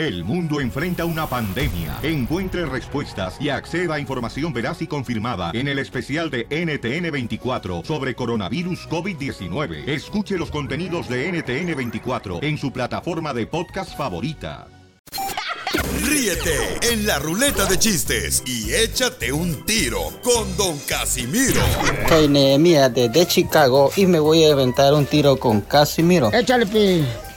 El mundo enfrenta una pandemia. Encuentre respuestas y acceda a información veraz y confirmada en el especial de NTN24 sobre coronavirus COVID-19. Escuche los contenidos de NTN24 en su plataforma de podcast favorita. Ríete en la ruleta de chistes y échate un tiro con Don Casimiro. Soy Nehemia desde Chicago y me voy a inventar un tiro con Casimiro. Échale, pi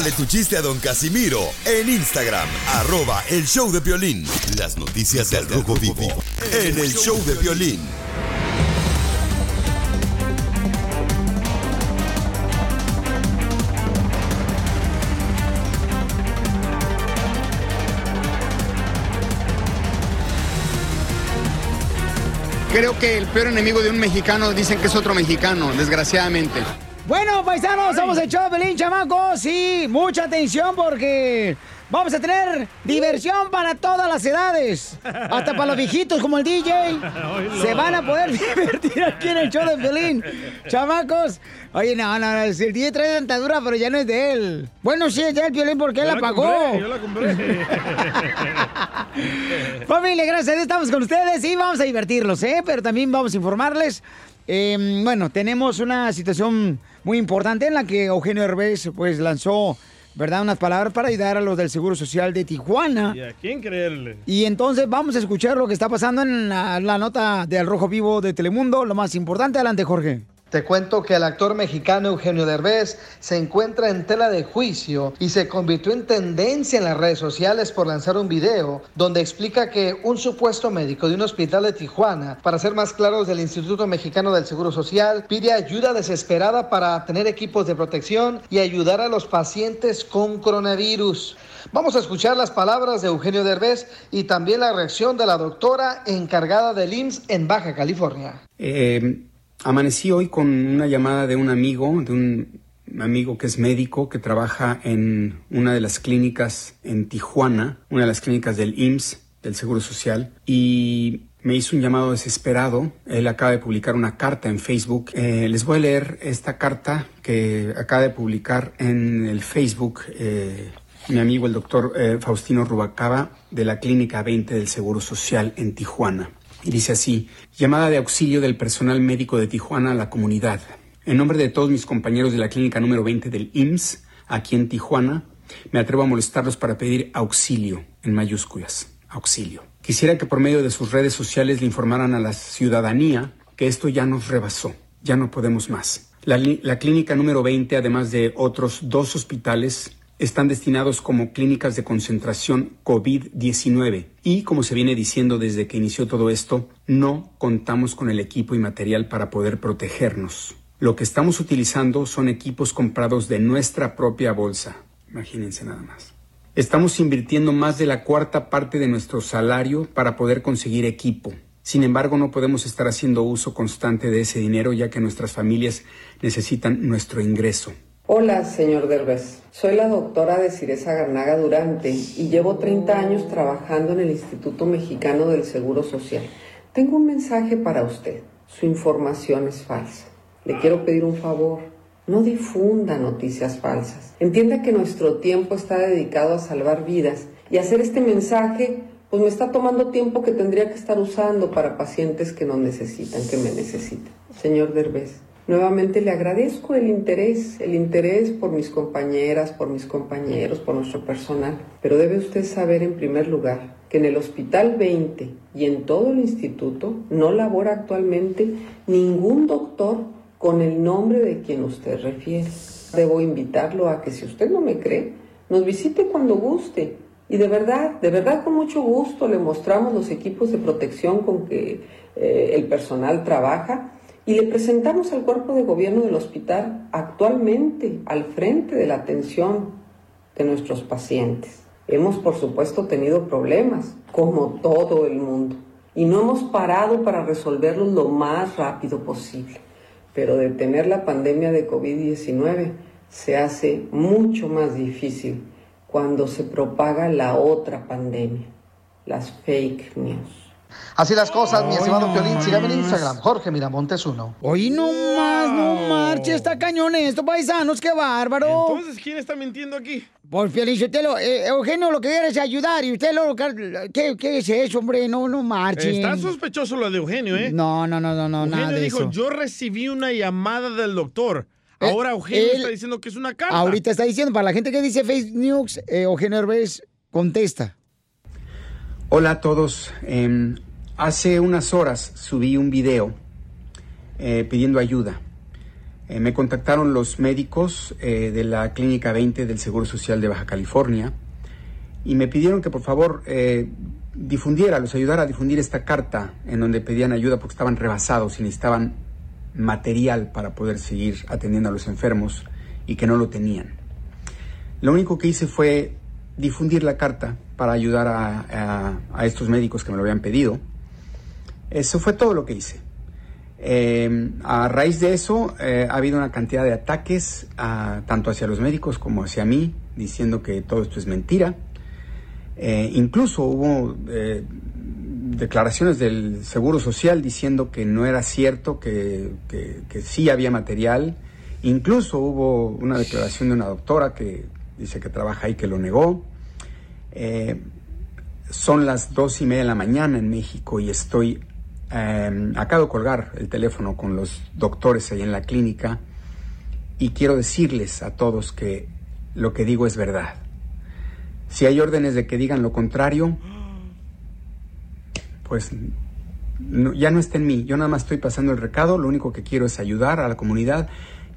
Mándale tu chiste a don Casimiro en Instagram, arroba el show de violín. Las noticias del rojo vivo en el show de violín. Creo que el peor enemigo de un mexicano dicen que es otro mexicano, desgraciadamente. Bueno, paisanos, somos el show Pelín, chamacos. Sí, mucha atención porque vamos a tener diversión para todas las edades. Hasta para los viejitos como el DJ. Se van a poder divertir aquí en el show de Pelín. Chamacos. Oye, no, no, no, el DJ trae dentadura, pero ya no es de él. Bueno, sí, es de él, Piolín, porque él la pagó. yo la compré. Familia, gracias, estamos con ustedes y vamos a divertirlos, ¿eh? Pero también vamos a informarles. Eh, bueno, tenemos una situación muy importante en la que Eugenio Herbés pues lanzó, ¿verdad? Unas palabras para ayudar a los del Seguro Social de Tijuana. ¿Y a quién creerle? Y entonces vamos a escuchar lo que está pasando en la, la nota de Al Rojo Vivo de Telemundo, lo más importante. Adelante, Jorge. Te cuento que el actor mexicano Eugenio Derbez se encuentra en tela de juicio y se convirtió en tendencia en las redes sociales por lanzar un video donde explica que un supuesto médico de un hospital de Tijuana, para ser más claros del Instituto Mexicano del Seguro Social, pide ayuda desesperada para tener equipos de protección y ayudar a los pacientes con coronavirus. Vamos a escuchar las palabras de Eugenio Derbez y también la reacción de la doctora encargada del IMSS en Baja California. Eh, Amanecí hoy con una llamada de un amigo, de un amigo que es médico, que trabaja en una de las clínicas en Tijuana, una de las clínicas del IMSS, del Seguro Social, y me hizo un llamado desesperado. Él acaba de publicar una carta en Facebook. Eh, les voy a leer esta carta que acaba de publicar en el Facebook eh, mi amigo el doctor eh, Faustino Rubacaba de la Clínica 20 del Seguro Social en Tijuana. Y dice así, llamada de auxilio del personal médico de Tijuana a la comunidad. En nombre de todos mis compañeros de la clínica número 20 del IMSS, aquí en Tijuana, me atrevo a molestarlos para pedir auxilio, en mayúsculas, auxilio. Quisiera que por medio de sus redes sociales le informaran a la ciudadanía que esto ya nos rebasó, ya no podemos más. La, la clínica número 20, además de otros dos hospitales, están destinados como clínicas de concentración COVID-19 y, como se viene diciendo desde que inició todo esto, no contamos con el equipo y material para poder protegernos. Lo que estamos utilizando son equipos comprados de nuestra propia bolsa. Imagínense nada más. Estamos invirtiendo más de la cuarta parte de nuestro salario para poder conseguir equipo. Sin embargo, no podemos estar haciendo uso constante de ese dinero ya que nuestras familias necesitan nuestro ingreso. Hola, señor Derbez. Soy la doctora de Ciresa Garnaga Durante y llevo 30 años trabajando en el Instituto Mexicano del Seguro Social. Tengo un mensaje para usted. Su información es falsa. Le quiero pedir un favor. No difunda noticias falsas. Entienda que nuestro tiempo está dedicado a salvar vidas y hacer este mensaje pues me está tomando tiempo que tendría que estar usando para pacientes que no necesitan, que me necesitan. Señor Derbez, Nuevamente le agradezco el interés, el interés por mis compañeras, por mis compañeros, por nuestro personal. Pero debe usted saber en primer lugar que en el Hospital 20 y en todo el instituto no labora actualmente ningún doctor con el nombre de quien usted refiere. Debo invitarlo a que si usted no me cree, nos visite cuando guste. Y de verdad, de verdad con mucho gusto le mostramos los equipos de protección con que eh, el personal trabaja y le presentamos al cuerpo de gobierno del hospital actualmente al frente de la atención de nuestros pacientes. Hemos, por supuesto, tenido problemas, como todo el mundo. y no hemos parado para resolverlos lo más rápido posible. Pero detener la pandemia de COVID-19 se hace mucho más difícil cuando se propaga la otra pandemia, las fake news. Así las cosas, mi estimado Piolín. Sígame en Instagram, Jorge Miramontes uno. Oye, no más, no marche, está cañón esto, paisanos, qué bárbaro. Entonces, ¿quién está mintiendo aquí? Por Piolín, usted lo, eh, Eugenio lo que quiere es ayudar y usted lo ¿qué, ¿qué es eso, hombre? No, no marche. Está sospechoso lo de Eugenio, ¿eh? No, no, no, no, no Eugenio nada de dijo, eso. yo recibí una llamada del doctor. Ahora Eugenio él- está diciendo que es una carta. Ahorita está diciendo, para la gente que dice fake news, eh, Eugenio Herbes contesta. Hola a todos. Em, hace unas horas subí un video eh, pidiendo ayuda. Eh, me contactaron los médicos eh, de la Clínica 20 del Seguro Social de Baja California y me pidieron que por favor difundiera, los ayudara a difundir esta carta en donde pedían ayuda porque estaban rebasados y necesitaban material para poder seguir atendiendo a los enfermos y que no lo tenían. Lo único que hice fue difundir la carta para ayudar a, estos médicos que me lo habían pedido. Eso fue todo lo que hice. Eh, a raíz de eso eh, ha habido una cantidad de ataques tanto hacia los médicos como hacia mí, diciendo que todo esto es mentira. Eh, incluso hubo eh, declaraciones del Seguro Social diciendo que no era cierto, que, que- que sí había material. Incluso hubo una declaración de una doctora que dice que trabaja ahí que lo negó. Eh, son las dos y media de la mañana en México y estoy, eh, acabo de colgar el teléfono con los doctores ahí en la clínica y quiero decirles a todos que lo que digo es verdad. Si hay órdenes de que digan lo contrario, pues ya no está en mí. Yo nada más estoy pasando el recado, lo único que quiero es ayudar a la comunidad.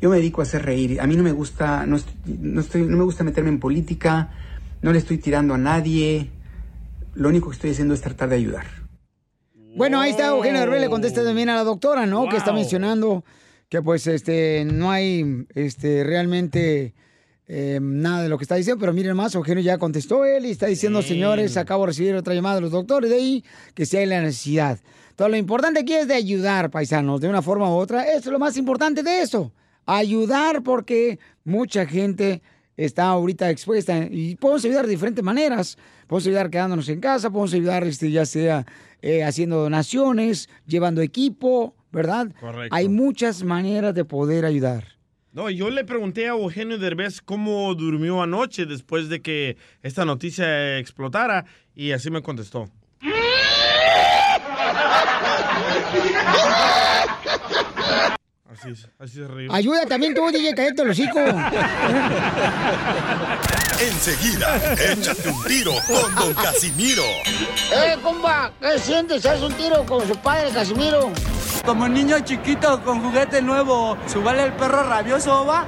Yo me dedico a hacer reír. A mí no me gusta, no estoy- no me gusta meterme en política, no le estoy tirando a nadie. Lo único que estoy haciendo es tratar de ayudar. Bueno, ahí está Eugenio Herbes, le contesta también a la doctora, ¿no? Que está mencionando que pues este no hay este realmente eh, nada de lo que está diciendo, pero miren más, Eugenio ya contestó él y está diciendo, señores, acabo de recibir otra llamada de los doctores de ahí, que si hay la necesidad. Todo lo importante aquí es de ayudar, paisanos, de una forma u otra. Eso es lo más importante de eso. Ayudar porque mucha gente está ahorita expuesta y podemos ayudar de diferentes maneras. Podemos ayudar quedándonos en casa, podemos ayudar este, ya sea eh, haciendo donaciones, llevando equipo, ¿verdad? Correcto. Hay muchas maneras de poder ayudar. No, yo le pregunté a Eugenio Derbez cómo durmió anoche después de que esta noticia explotara y así me contestó. Así, es, así se ríe. Ayuda también tú, DJ, cállate los hocico. Enseguida, échate un tiro con Don Casimiro. ¡Eh, compa! ¿Qué sientes? ¿Haz un tiro con su padre, Casimiro? Como niño chiquito con juguete nuevo, ¿subale el perro rabioso, va?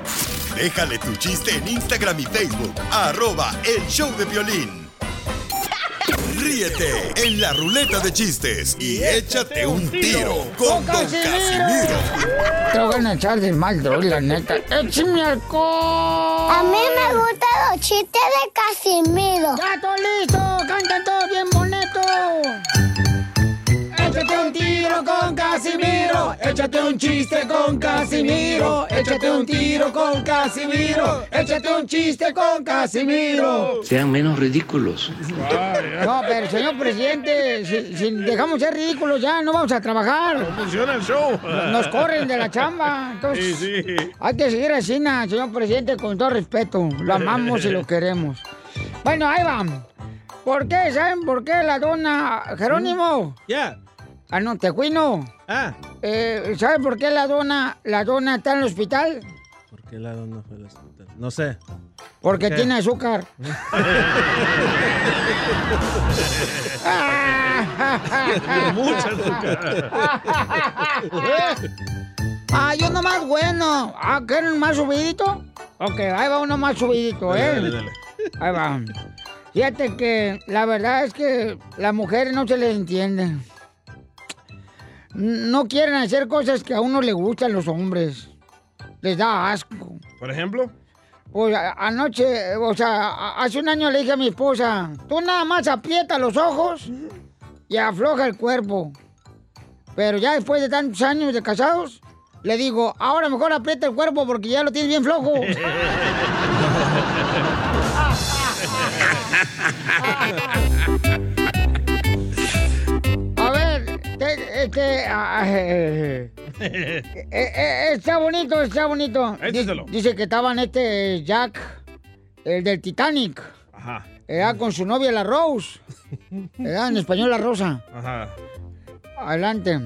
Déjale tu chiste en Instagram y Facebook, arroba el show de violín. Ríete en la ruleta de chistes y échate un tiro con Don Casimiro. Te voy a echar de mal, droga, la neta. ¡Échame alcohol! A mí me gustan los chistes de Casimiro. ¡Ya estoy listo! ¡Cantan todos bien bonito! Échate un tiro con Casimiro, échate un chiste con Casimiro, échate un tiro con Casimiro, échate un chiste con Casimiro. Sean menos ridículos. No, pero señor presidente, si, si dejamos ser ridículos ya, no vamos a trabajar. No funciona el show. Nos corren de la chamba. Entonces, Sí, sí. hay que seguir así, señor presidente, con todo respeto. Lo amamos y lo queremos. Bueno, ahí van. ¿Por qué? ¿Saben por qué la dona Jerónimo? Ya. Ah, no, Tecuino. Ah. Eh, ¿Sabe por qué la dona, la dona está en el hospital? ¿Por qué la dona fue al hospital? No sé. Porque ¿Qué? tiene azúcar. Mucha azúcar. ah, yo nomás bueno. Ah, ¿quieren más subidito? Ok, ahí va uno más subidito, ¿eh? Dale, dale, Ahí va. Fíjate que la verdad es que las mujeres no se les entiende. No quieren hacer cosas que a uno le gustan los hombres. Les da asco. ¿Por ejemplo? Pues anoche, o sea, hace un año le dije a mi esposa, tú nada más aprieta los ojos y afloja el cuerpo. Pero ya después de tantos años de casados, le digo, ahora mejor aprieta el cuerpo porque ya lo tienes bien flojo. este... ah, eh, eh, eh, está bonito, está bonito. Échaselo. Dice que estaban este Jack, el del Titanic, Ajá. era con su novia la Rose. Era en español la Rosa. Ajá. Adelante.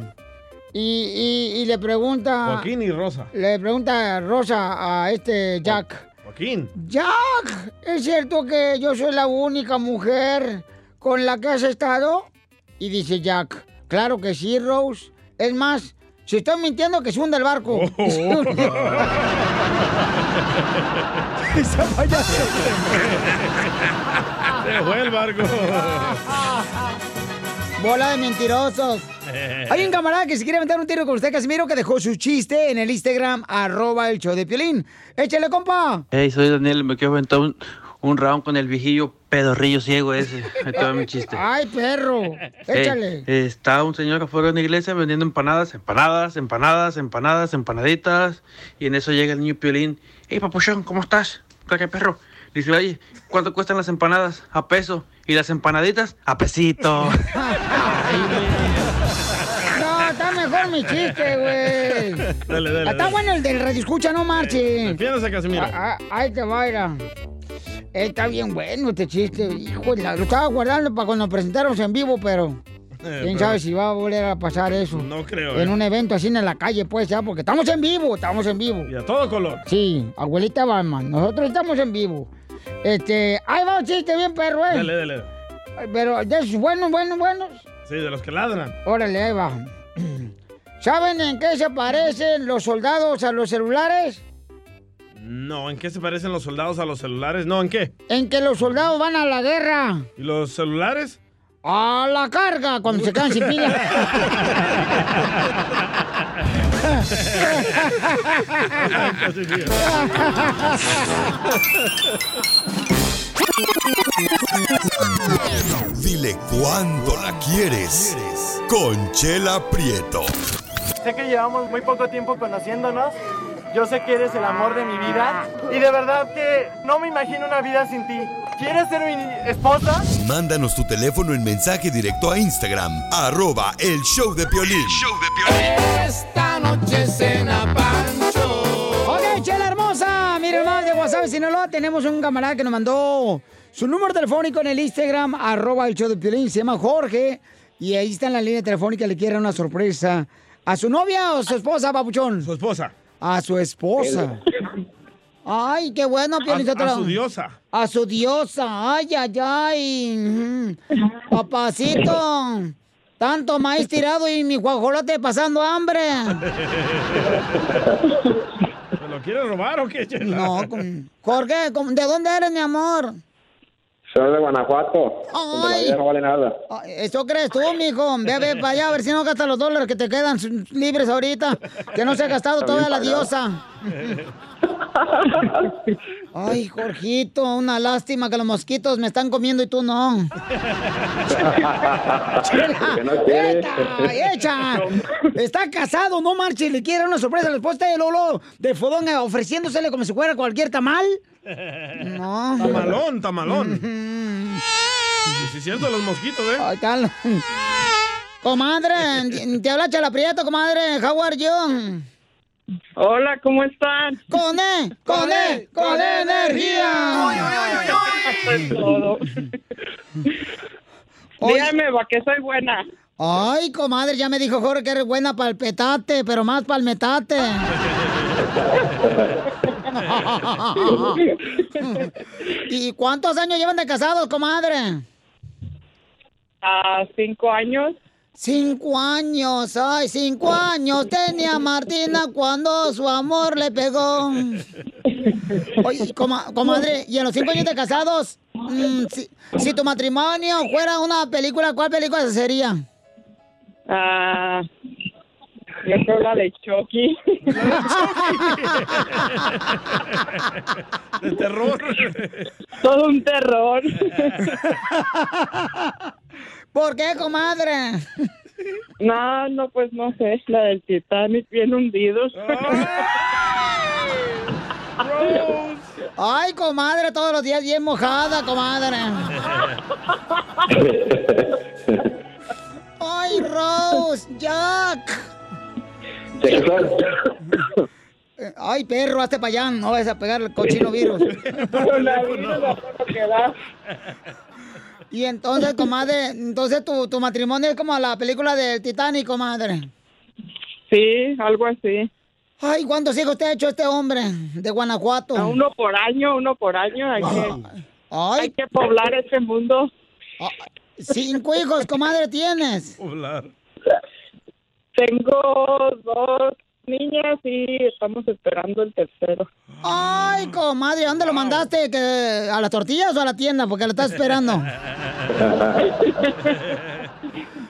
Y, y- y le pregunta. Joaquín y Rosa. Le pregunta Rosa a este Jack. Joaquín. Jack, ¿es cierto que yo soy la única mujer con la que has estado? Y dice Jack, claro que sí, Rose. Es más, si estoy mintiendo, que se hunda el barco. Esa payasa. Se fue el barco. Bola de mentirosos. Hay un camarada que se quiere aventar un tiro con usted, Casimiro, que dejó su chiste en el Instagram, arroba el show de Piolín. Échale, compa. Hey, soy Daniel, me quiero aventar un, un round con el viejillo pedorrillo ciego ese. Va mi chiste. Ay, perro. Hey, Échale. está un señor afuera de una iglesia vendiendo empanadas, empanadas, empanadas, empanadas, empanaditas. Y en eso llega el niño Piolín. Hey, papuchón, ¿cómo estás? ¿Qué perro? Dice, oye, ¿cuánto cuestan las empanadas? A peso. ¿Y las empanaditas? A pesito. No, está mejor mi chiste, güey. Dale, dale. Está dale. bueno el del radio escucha, no marche. Defiéndase, Casimiro. Ah, ah, ahí te va. Eh, Está bien bueno este chiste. Hijo, lo estaba guardando para cuando presentáramos en vivo, pero... Eh, ¿Quién pero- sabe si va a volver a pasar eso? No creo, En eh. un evento así en la calle, pues, ya, porque estamos en vivo, estamos en vivo. Y a todo color. Sí, abuelita Batman, nosotros estamos en vivo. Este, ahí va un chiste bien perro, ¿eh? Dale, dale. Pero de esos buenos, buenos, buenos. Sí, de los que ladran. Órale, ahí va. ¿Saben en qué se parecen los soldados a los celulares? No, ¿en qué se parecen los soldados a los celulares? No, ¿en qué? En que los soldados van a la guerra. ¿Y los celulares? A la carga cuando se quedan sin pila. Dile cuándo la quieres. Conchela Prieto. Sé que llevamos muy poco tiempo conociéndonos. Yo sé que eres el amor de mi vida. Y de verdad que no me imagino una vida sin ti. ¿Quieres ser mi esposa? Mándanos tu teléfono en mensaje directo a Instagram, arroba el show de Piolín. Esta noche cena Pancho. Ok, chela hermosa. Miren más de WhatsApp, Sinaloa. Tenemos un camarada que nos mandó su número telefónico en el Instagram, arroba el show de Piolín. Se llama Jorge. Y ahí está en la línea telefónica. Le quiere una sorpresa. ¿A su novia o su esposa, papuchón? Su esposa. A su esposa. Ay, qué bueno. A, a su diosa. A su diosa. Ay, ay, ay. Papacito. Tanto maíz tirado y mi guajolote pasando hambre. ¿Se lo quiere robar o qué? No, Jorge, ¿cómo- ¿de dónde eres, mi amor? Soy de Guanajuato. donde la Ay. vida no vale nada. Eso crees tú, mijo. Ve, ve para allá a ver si no gastas los dólares que te quedan libres ahorita. Que no se ha gastado toda la diosa. Ay, Jorgito, una lástima que los mosquitos me están comiendo y tú no. Chela, no. ¡Echa! ¡Echa! Está casado, no marche, le quiere una sorpresa a la esposa de Lolo de Fodón ofreciéndosele como si fuera cualquier tamal. No. Tamalón, tamalón. Si es cierto, los mosquitos, ¿eh? Ay, tal. Comadre, te habla Chala Prieto, comadre. How are you? Hola, ¿cómo están? Con E, con E, con E energía. Todo. Dígame, ¿para qué soy buena? Ay, comadre, ya me dijo Jorge que eres buena para el petate, pero más para el metate. ¿Y cuántos años llevan de casados, comadre? A cinco años. Cinco años, ay, cinco años tenía Martina cuando su amor le pegó. Oye, coma- comadre, y en los cinco años de casados, mm, si, si tu matrimonio fuera una película, ¿cuál película sería? Ah, yo creo la de Chucky. De terror. Todo un terror. ¿Por qué, comadre? No, no, pues no sé, la del Titanic bien hundidos. Ay, comadre, todos los días bien mojada, comadre. Ay, Rose, Jack. Ay, perro, hazte para allá, no vas a pegar el cochino virus. Y entonces, comadre, entonces tu, tu matrimonio es como la película del Titanic, comadre. Sí, algo así. Ay, ¿cuántos hijos te ha hecho este hombre de Guanajuato? A uno por año, uno por año. Hay que, Ay. hay que poblar este mundo. Cinco hijos, comadre, tienes. Tengo dos niñas y estamos esperando el tercero. Ay, comadre, ¿a ¿dónde lo mandaste? ¿Que ¿A las tortillas o a la tienda? Porque lo estás esperando.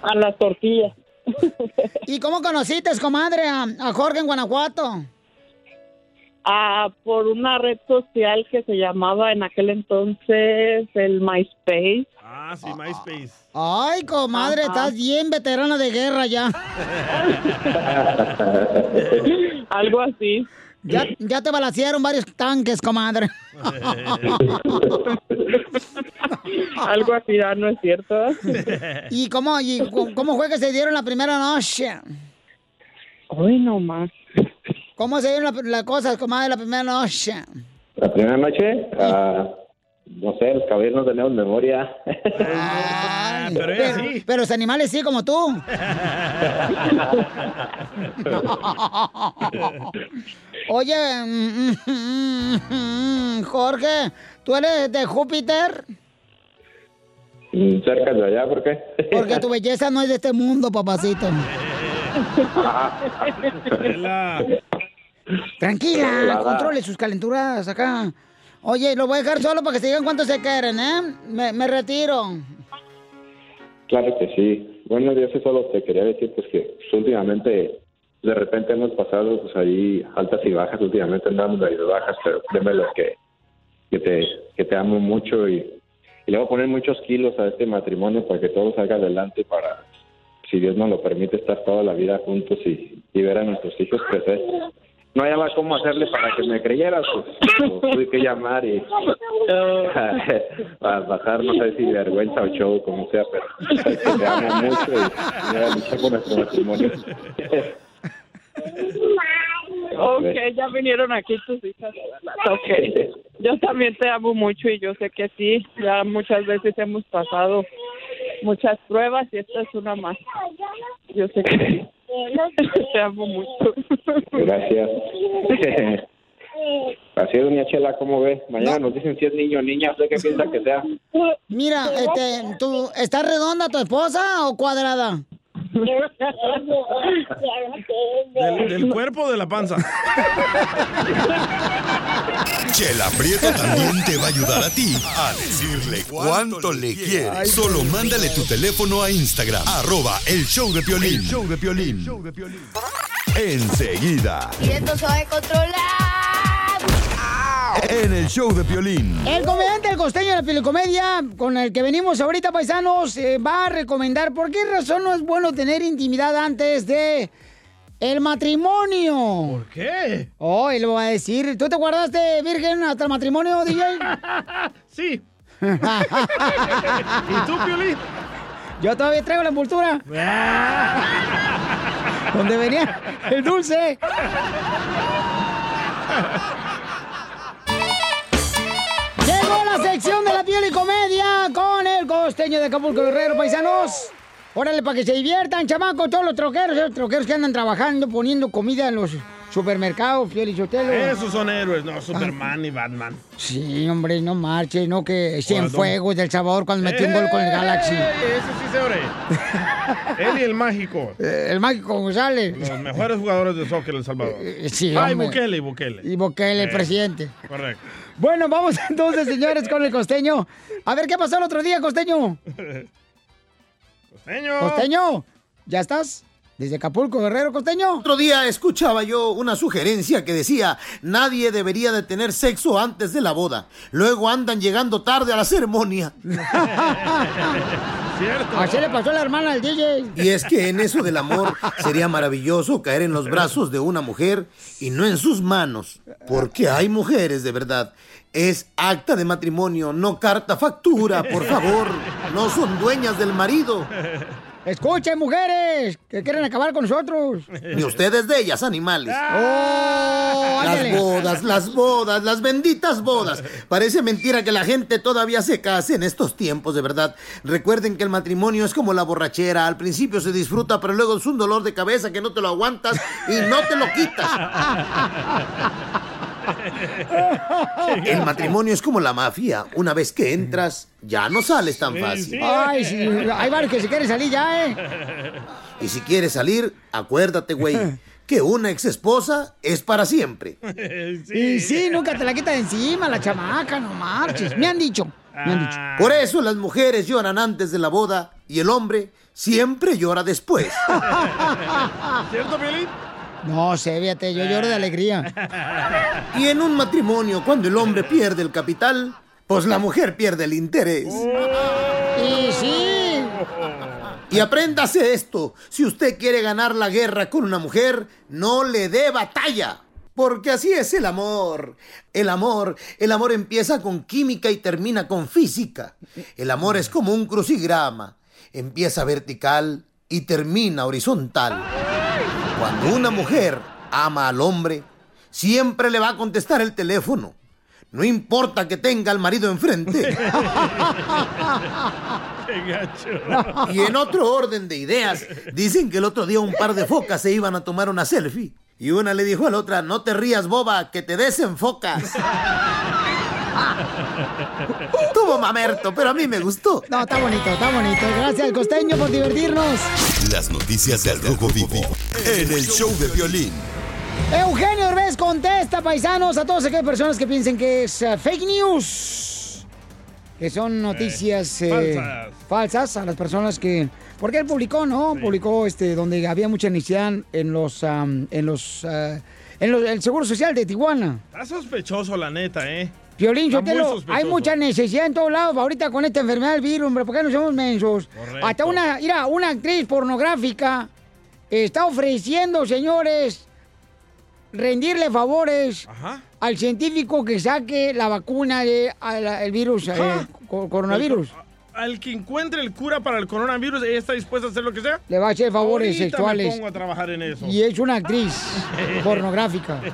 A las tortillas. ¿Y cómo conociste, comadre, a, a Jorge en Guanajuato? Ah, por una red social que se llamaba en aquel entonces el MySpace. Ah, sí, MySpace. Ay, comadre, Ajá. estás bien veterana de guerra ya. Algo así. Ya, ya te balacearon varios tanques, comadre. Algo así, ¿no es cierto? ¿Y cómo, y cómo fue que se dieron la primera noche? Uy, no más. ¿Cómo se dieron la, la cosa, comadre, la primera noche? La primera noche, ah, no sé, los caballeros no tenemos memoria. Ay, pero sí. pero los animales sí, como tú. Oye, mm, mm, mm, Jorge, ¿tú eres de Júpiter? Cerca de allá, ¿por qué? Porque tu belleza no es de este mundo, papacito. Tranquila, controle sus calenturas acá. Oye, lo voy a dejar solo para que se digan cuánto se quieren, ¿eh? Me, me retiro. Claro que sí. Bueno, yo eso solo te quería decir pues que últimamente de repente hemos pasado pues ahí altas y bajas, últimamente andamos de bajas, pero créeme que, que te que te amo mucho y, y le voy a poner muchos kilos a este matrimonio para que todo salga adelante para si Dios nos lo permite estar toda la vida juntos y, y ver a nuestros hijos crecer. No hallaba cómo hacerle para que me creyeras, pues, tuve que llamar y a bajar, no sé si vergüenza o show, como sea, pero te amo mucho y ya luché por nuestro matrimonio. Ok, ya vinieron aquí tus hijas. Ok. Yo también te amo mucho y yo sé que sí. Ya muchas veces hemos pasado muchas pruebas y esta es una más. Yo sé que sí. Te amo mucho. Gracias. Así es, doña Chela, ¿cómo ve? Mañana nos dicen si es niño o niña, ¿usted qué piensa que sea? Mira, este, ¿tú, ¿está redonda tu esposa o cuadrada? Del, del cuerpo o de la panza. Chela Prieto también te va a ayudar a ti a decirle cuánto le quieres. Solo mándale tu teléfono a Instagram, arroba el show de Piolín. show de Piolín. Enseguida, Y esto se va a controlar. En el show de Piolín. El comediante El Costeño de la Pelicomedia, con el que venimos ahorita, paisanos, eh, va a recomendar por qué razón no es bueno tener intimidad antes de el matrimonio. ¿Por qué? Oh, y lo va a decir. ¿Tú te guardaste virgen hasta el matrimonio, DJ? sí. ¿Y tú, Piolín? Yo todavía traigo la envoltura. Donde venía el dulce. La sección de la piel y comedia con el costeño de Acapulco Guerrero, paisanos. Órale, para que se diviertan, chamacos, todos los troqueros, los troqueros que andan trabajando, poniendo comida en los supermercados, Piel y Sotelo. Esos son héroes, no Superman ni Batman. Sí, hombre, no marche, no que Guardón. Cienfuegos del Salvador cuando metió un gol con el Galaxy. ¡Eh! Ese sí se ore. Él y el mágico. Eh, El mágico González. Los mejores jugadores de soccer de El Salvador. sí, Ay, hombre. Bukele, y Bukele. Y Bukele, el Eh, presidente. Correcto. Bueno, vamos entonces, señores, con el costeño. A ver, ¿qué pasó el otro día, costeño? Costeño. Costeño, ¿ya estás? Desde Acapulco, Guerrero, costeño. Otro día escuchaba yo una sugerencia que decía, nadie debería de tener sexo antes de la boda. Luego andan llegando tarde a la ceremonia. Así le pasó a la hermana del DJ. Y es que en eso del amor sería maravilloso caer en los brazos de una mujer y no en sus manos. Porque hay mujeres de verdad. Es acta de matrimonio, no carta factura, por favor. No son dueñas del marido. Escuchen, mujeres, que quieren acabar con nosotros. Ni ustedes de ellas, animales. ¡Oh! Las bodas, las bodas, las benditas bodas. Parece mentira que la gente todavía se case en estos tiempos, de verdad. Recuerden que el matrimonio es como la borrachera. Al principio se disfruta, pero luego es un dolor de cabeza que no te lo aguantas y no te lo quitas. El matrimonio es como la mafia. Una vez que entras, ya no sales tan fácil. Ay, sí, hay varios que se quieren salir ya, ¿eh? Y si quieres salir, acuérdate, güey, que una ex esposa es para siempre. Y sí, nunca te la quita de encima la chamaca, no marches. Me han dicho, me han dicho. Por eso las mujeres lloran antes de la boda y el hombre siempre llora después. ¿Cierto, Piolín? No sé, fíjate, yo lloro de alegría. Y en un matrimonio, cuando el hombre pierde el capital, pues la mujer pierde el interés. Y sí. Y apréndase esto, si usted quiere ganar la guerra con una mujer, no le dé batalla. Porque así es el amor. El amor, el amor empieza con química y termina con física. El amor es como un crucigrama. Empieza vertical y termina horizontal. Cuando una mujer ama al hombre, siempre le va a contestar el teléfono. No importa que tenga al marido enfrente. Y en otro orden de ideas, dicen que el otro día un par de focas se iban a tomar una selfie. Y una le dijo a la otra, no te rías, boba, que te desenfocas. Tuvo mamerto, pero a mí me gustó. No, está bonito, está bonito. Gracias, costeño, por divertirnos. Las noticias del Rojo Vivo en el show de violín. Eugenio Derbez contesta, paisanos, a todas aquellas personas que piensen que es eh, fake news. Que son noticias eh, falsas. falsas a las personas que... Porque él publicó, ¿no? Publicó este, donde había mucha necesidad en los... en los... en el Seguro Social de Tijuana. Está sospechoso, la neta, ¿eh? Sotelo, sospechoso. hay mucha necesidad en todos lados ahorita con esta enfermedad del virus, hombre, ¿por qué no somos mensos? Correcto. Hasta una, mira, una actriz pornográfica está ofreciendo, señores, rendirle favores Ajá. al científico que saque la vacuna del el virus, eh, coronavirus. Al que encuentre el cura para el coronavirus, ella está dispuesta a hacer lo que sea. Le va a hacer favores Ahorita sexuales. me pongo a trabajar en eso. Y es una actriz pornográfica.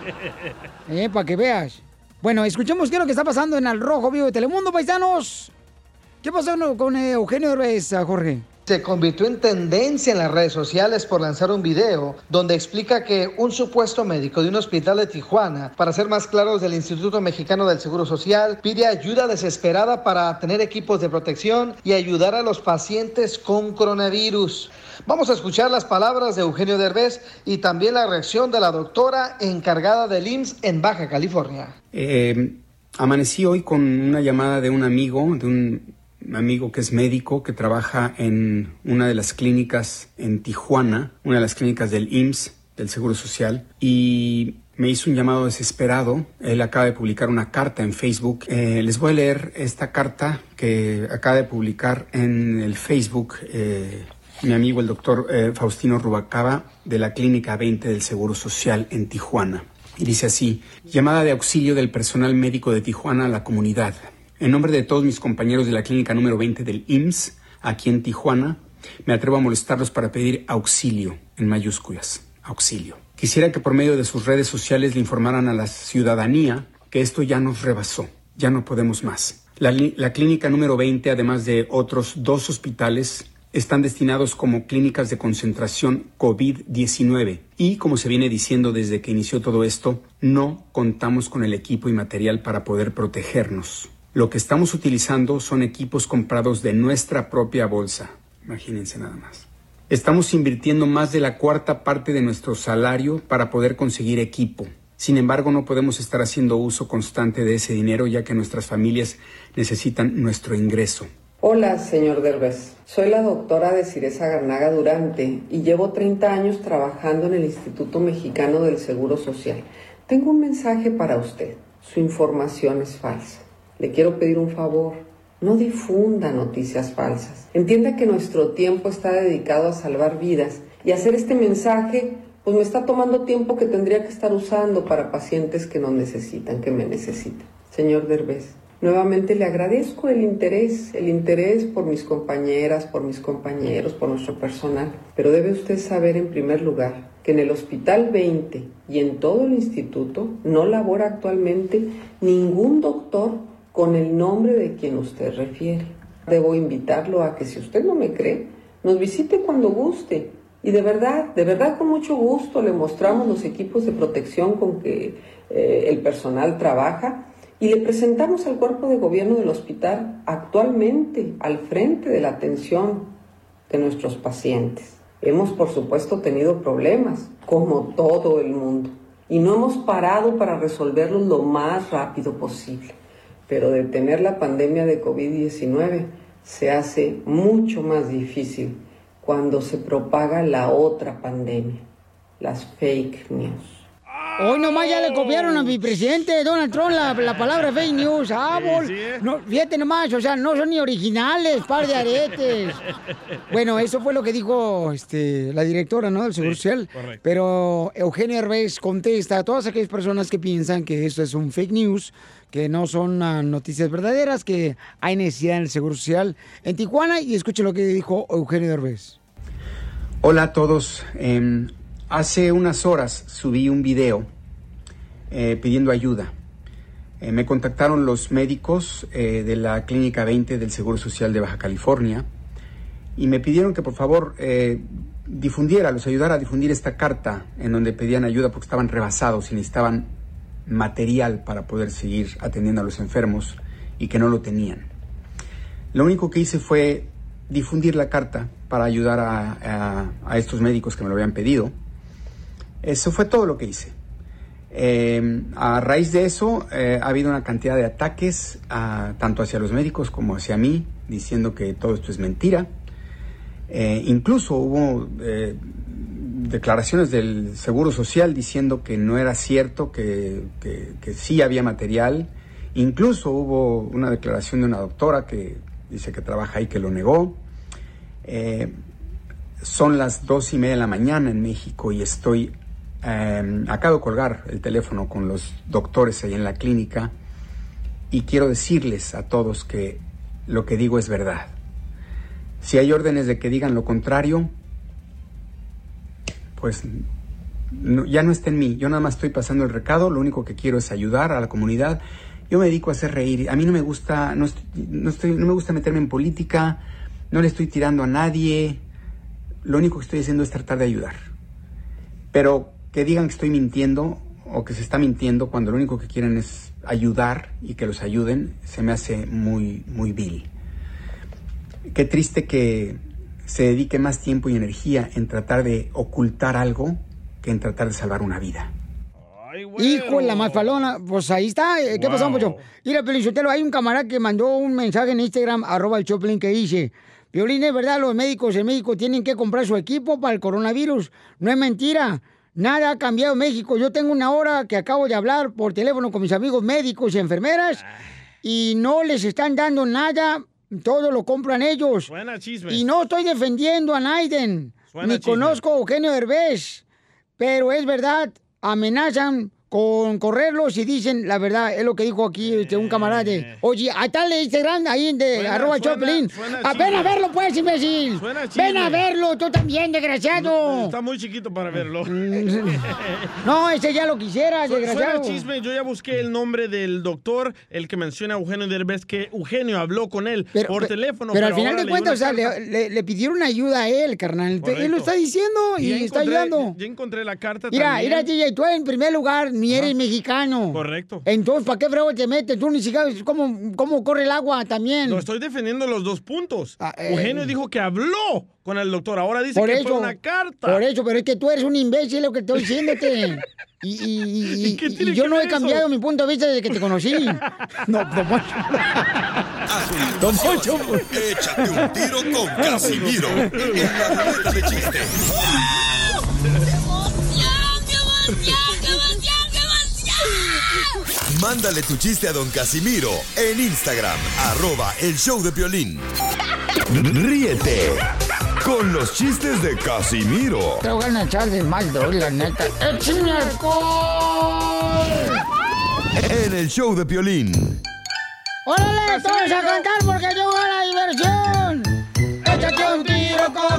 Eh, para que veas. Bueno, escuchemos qué es lo que está pasando en el Rojo Vivo de Telemundo, paisanos. ¿Qué pasó con eh, Eugenio Derbez, ah, Jorge? Se convirtió en tendencia en las redes sociales por lanzar un video donde explica que un supuesto médico de un hospital de Tijuana, para ser más claros del Instituto Mexicano del Seguro Social, pide ayuda desesperada para tener equipos de protección y ayudar a los pacientes con coronavirus. Vamos a escuchar las palabras de Eugenio Derbez y también la reacción de la doctora encargada del IMSS en Baja California. Eh, amanecí hoy con una llamada de un amigo, de un amigo que es médico, que trabaja en una de las clínicas en Tijuana, una de las clínicas del IMSS, del Seguro Social, y me hizo un llamado desesperado. Él acaba de publicar una carta en Facebook. Eh, les voy a leer esta carta que acaba de publicar en el Facebook eh, mi amigo el doctor eh, Faustino Rubacaba de la Clínica 20 del Seguro Social en Tijuana. Y dice así, llamada de auxilio del personal médico de Tijuana a la comunidad. En nombre de todos mis compañeros de la clínica número 20 del IMSS, aquí en Tijuana, me atrevo a molestarlos para pedir auxilio, en mayúsculas, auxilio. Quisiera que por medio de sus redes sociales le informaran a la ciudadanía que esto ya nos rebasó, ya no podemos más. La, la clínica número 20, además de otros dos hospitales, están destinados como clínicas de concentración COVID-19 y, como se viene diciendo desde que inició todo esto, no contamos con el equipo y material para poder protegernos. Lo que estamos utilizando son equipos comprados de nuestra propia bolsa. Imagínense nada más. Estamos invirtiendo más de la cuarta parte de nuestro salario para poder conseguir equipo. Sin embargo, no podemos estar haciendo uso constante de ese dinero ya que nuestras familias necesitan nuestro ingreso. Hola, señor Derbez. Soy la doctora de Ciresa Garnaga Durante y llevo 30 años trabajando en el Instituto Mexicano del Seguro Social. Tengo un mensaje para usted. Su información es falsa. Le quiero pedir un favor. No difunda noticias falsas. Entienda que nuestro tiempo está dedicado a salvar vidas y hacer este mensaje pues me está tomando tiempo que tendría que estar usando para pacientes que no necesitan, que me necesitan. Señor Derbez, nuevamente le agradezco el interés, el interés por mis compañeras, por mis compañeros, por nuestro personal, pero debe usted saber en primer lugar que en el Hospital 20 y en todo el instituto no labora actualmente ningún doctor con el nombre de quien usted refiere. Debo invitarlo a que si usted no me cree, nos visite cuando guste y de verdad, de verdad con mucho gusto le mostramos los equipos de protección con que eh, el personal trabaja y le presentamos al cuerpo de gobierno del hospital actualmente al frente de la atención de nuestros pacientes. Hemos por supuesto tenido problemas, como todo el mundo, y no hemos parado para resolverlos lo más rápido posible. Pero detener la pandemia de COVID-19 se hace mucho más difícil cuando se propaga la otra pandemia, las fake news. Hoy nomás ya le copiaron a mi presidente Donald Trump la, la palabra fake news. Ah, bol- no, fíjate nomás, o sea, no son ni originales, par de aretes. Bueno, eso fue lo que dijo este, la directora ¿no? del Seguro Social. correcto. Pero Eugenio Herbes contesta a todas aquellas personas que piensan que esto es un fake news, que no son ah, noticias verdaderas, que hay necesidad en el Seguro Social en Tijuana. Y escuche lo que dijo Eugenio Herbes. Hola a todos. Eh, hace unas horas subí un video eh, pidiendo ayuda. Eh, me contactaron los médicos eh, de la Clínica 20 del Seguro Social de Baja California y me pidieron que por favor difundiera, los ayudara a difundir esta carta en donde pedían ayuda porque estaban rebasados y necesitaban material para poder seguir atendiendo a los enfermos y que no lo tenían. Lo único que hice fue difundir la carta para ayudar a estos médicos que me lo habían pedido. Eso fue todo lo que hice. Eh, a raíz de eso eh, ha habido una cantidad de ataques tanto hacia los médicos como hacia mí, diciendo que todo esto es mentira. Eh, incluso hubo eh, declaraciones del Seguro Social diciendo que no era cierto, que, que- sí había material. Incluso hubo una declaración de una doctora que dice que trabaja ahí que lo negó. Son las dos y media de la mañana en México y estoy, eh, acabo de colgar el teléfono con los doctores ahí en la clínica y quiero decirles a todos que lo que digo es verdad. Si hay órdenes de que digan lo contrario, pues ya no está en mí. Yo nada más estoy pasando el recado, lo único que quiero es ayudar a la comunidad. Yo me dedico a hacer reír. A mí no me gusta, no, estoy, no me gusta meterme en política, no le estoy tirando a nadie. Lo único que estoy haciendo es tratar de ayudar. Pero que digan que estoy mintiendo o que se está mintiendo cuando lo único que quieren es ayudar y que los ayuden, se me hace muy, muy vil. Qué triste que se dedique más tiempo y energía en tratar de ocultar algo que en tratar de salvar una vida. Hijo de la más falona, pues ahí está. eh, ¿Qué pasó, Wow. Pocho? Mira, Pelichotelo, hay un camarada que mandó un mensaje en Instagram, arroba el Choplin, que dice, Violín, es verdad, los médicos en México tienen que comprar su equipo para el coronavirus. No es mentira. Nada ha cambiado México. Yo tengo una hora que acabo de hablar por teléfono con mis amigos médicos y enfermeras y no les están dando nada. Todo lo compran ellos. Suena chisme. Y no estoy defendiendo a Naiden, Suena ni chisme. conozco a Eugenio Herbés, pero es verdad, amenazan con correrlos y dicen la verdad, es lo que dijo aquí este, un camarada de, oye, ahí está el Instagram ahí de Suena- arroba suena- Choplin. suena Ah, ven a verlo pues, imbécil. Ven a verlo, tú también, desgraciado. Está muy chiquito para verlo. No, ese ya lo quisiera, Su- Suena desgraciado. chisme, yo ya busqué el nombre del doctor, el que menciona a Eugenio Derbez, que Eugenio habló con él por teléfono. Pero al final de cuentas, o sea, le, le- le pidieron ayuda a él, carnal. Él lo está diciendo y, está ayudando. Ya encontré la carta Mira, también. mira, DJ, tú en primer lugar ni eres mexicano. Correcto. Entonces, ¿para qué frego te metes? Tú ni siquiera sabes cómo, cómo corre el agua también. Lo estoy defendiendo los dos puntos. eh. Eugenio dijo que habló con el doctor. Ahora dice Por que eso, fue una carta. Por eso, pero es que tú eres un imbécil, lo que estoy diciéndote. Y, y- y- ¿Y yo no he eso? cambiado mi punto de vista desde que te conocí. No, don Poncho. Don Poncho. Échate un tiro con Casimiro en la de chiste. Mándale tu chiste a don Casimiro en Instagram, arroba el show de violín. Ríete con los chistes de Casimiro Te voy a echar de mal, doy, la neta. ¡Échame alcohol! en el show de violín. ¡Órale, todos a cantar porque llegó la diversión!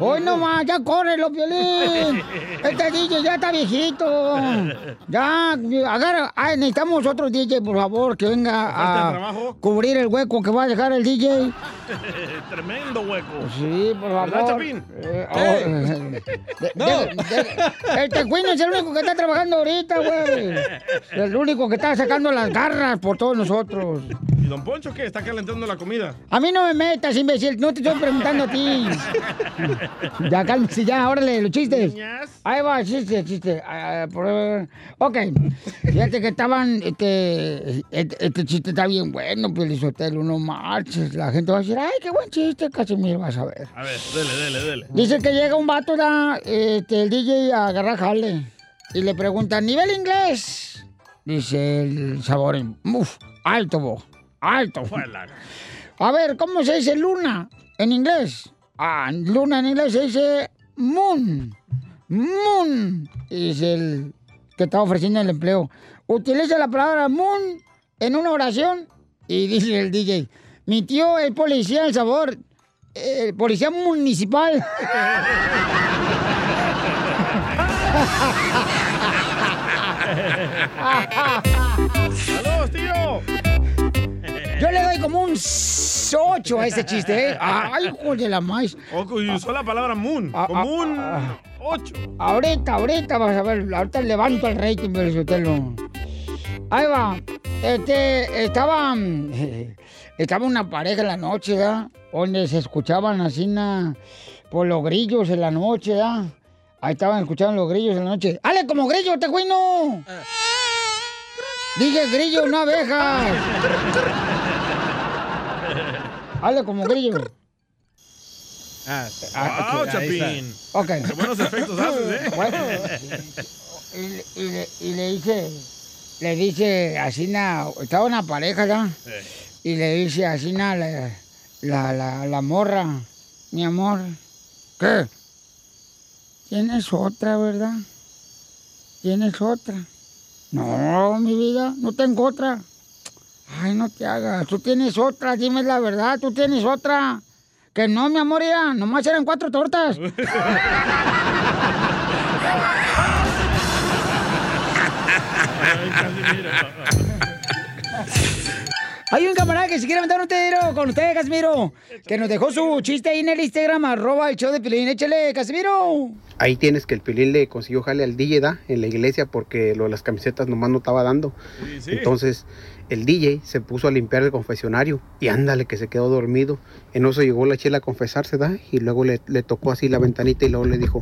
Hoy nomás, ya córrelo, Piolín. Este DJ ya está viejito. Ya, agarra. Ay, necesitamos otro DJ, por favor, que venga a cubrir el hueco que va a dejar el DJ. Tremendo hueco. Sí, por favor. ¿Verdad, Chapín? Eh, oh, de- de- el tecuino es el único que está trabajando ahorita, güey. El único que está sacando las garras por todos nosotros. ¿Y don Poncho qué? ¿Está calentando la comida? A mí no me metas, imbécil. No te estoy preguntando a ti. Ya, cálmese, ya, órale, los chistes. Ahí va, chiste, chiste. Ah, por- Ok, fíjate que estaban, este, este, este chiste está bien bueno, Pelizotelo, no marches. La gente va a decir, ay, qué buen chiste, Casimiro, vas a ver. A ver, dele, dele, dele. Dice que llega un vato, da, este, el DJ a agarrar jale. Y le pregunta, ¿nivel inglés? Dice el sabor, uf, alto, bo, alto. A ver, ¿cómo se dice luna en inglés? Ah, luna en inglés se dice moon. Moon. Dice el que está ofreciendo el empleo. Utiliza la palabra moon en una oración. Y dice el DJ, mi tío es policía del sabor. El policía municipal. ¡Saludos, tío! Yo le doy como un 8 a ese chiste, ¿eh? Ay, hijo de la maíz. Usó la palabra moon. Ah, Como ah, un ah. 8. Ahorita, ahorita vas a ver, ahorita levanto el rating, Pelizotelo. Ahí va. Este, estaba, estaba una pareja en la noche, ¿verdad? Donde se escuchaban así na, por los grillos en la noche, ¿verdad? Ahí estaban escuchando los grillos en la noche. ¡Ale como grillo, te no! Dije grillo, no abejas. ¡Ale como grillo! Ah, Ah, wow, ok, ahí Chapín. Ok. Qué buenos efectos haces, ¿eh? Bueno, y, y le, y le dice, le dice así, na, estaba una pareja, ¿ya? Y le dice así, na, la, la, la, la morra, mi amor, ¿qué? Tienes otra, ¿verdad? Tienes otra. No, mi vida, no tengo otra. Ay, no te hagas, tú tienes otra, dime la verdad, tú tienes otra. Que no, mi amor, ya, nomás eran cuatro tortas. Hay un camarada que si quiere mandar un tiro con usted, Casimiro, que nos dejó su chiste ahí en el Instagram, arroba el show de Pilín. Échale, Casimiro. Ahí tienes que el Pilín le consiguió jale al DJ ¿da? en la iglesia porque lo de las camisetas nomás no estaba dando. Entonces el DJ se puso a limpiar el confesionario y ándale que se quedó dormido. En eso llegó la chela a confesarse ¿da? y luego le, tocó así la ventanita y luego le dijo,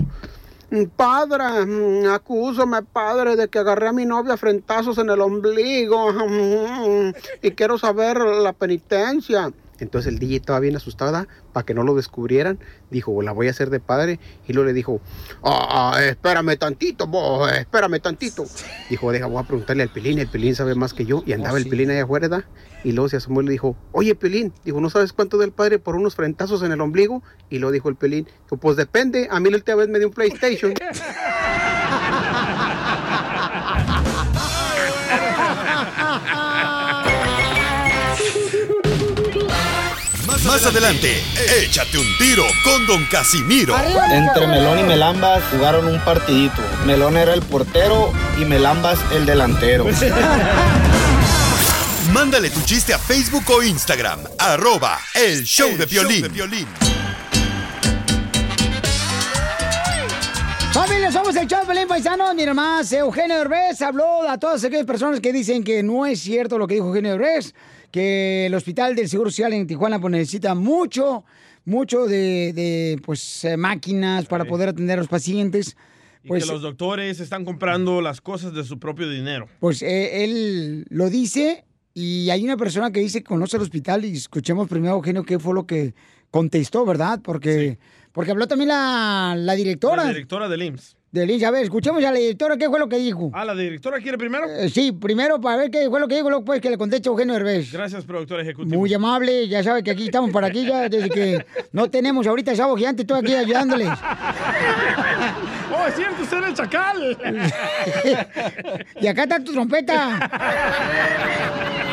"Mm, Padre, mm, acúsame, padre, de que agarré a mi novia frentazos en el ombligo y quiero saber la penitencia. Entonces el DJ estaba bien asustada para que no lo descubrieran. Dijo, la voy a hacer de padre. Y luego le dijo, "Ah, ah, espérame tantito, vos, espérame tantito. Dijo, deja, voy a preguntarle al Pelín. El Pelín sabe más que yo. Y andaba el Pelín allá afuera, ¿da? Y luego se asomó y le dijo, oye, Pelín, dijo, ¿no sabes cuánto del padre por unos frentazos en el ombligo? Y luego dijo el Pelín, dijo, pues depende, a mí la última vez me dio un PlayStation. Más adelante, échate un tiro con Don Casimiro. Entre Melón y Melambas jugaron un partidito. Melón era el portero y Melambas el delantero. Mándale tu chiste a Facebook o Instagram, arroba el show de violín. Familia, somos el show de Pelín Paisano. Mira más, Eugenio Derbez habló a todas aquellas personas que dicen que no es cierto lo que dijo Eugenio Derbez, que el Hospital del Seguro Social en Tijuana pues, necesita mucho, mucho de, de, pues, eh, máquinas para poder atender a los pacientes. Y Pues, que los doctores están comprando las cosas de su propio dinero. pues eh, él lo dice Y hay una persona que dice que conoce el hospital y escuchemos primero, Eugenio, qué fue lo que contestó, ¿verdad? Porque, porque habló también la, la directora. La directora del IMSS. IMSS. A ver, escuchemos a la directora qué fue lo que dijo. Ah, ¿la directora quiere primero? Eh, sí, primero para ver qué fue lo que dijo, luego pues que le conteste Eugenio Herbés. Gracias, productor ejecutivo. Muy amable, ya sabe que aquí estamos para aquí ya, desde que no tenemos ahorita el sábado gigante, estoy aquí ayudándoles. ¡Oh, es cierto! ¡Usted era el chacal! y acá está tu trompeta.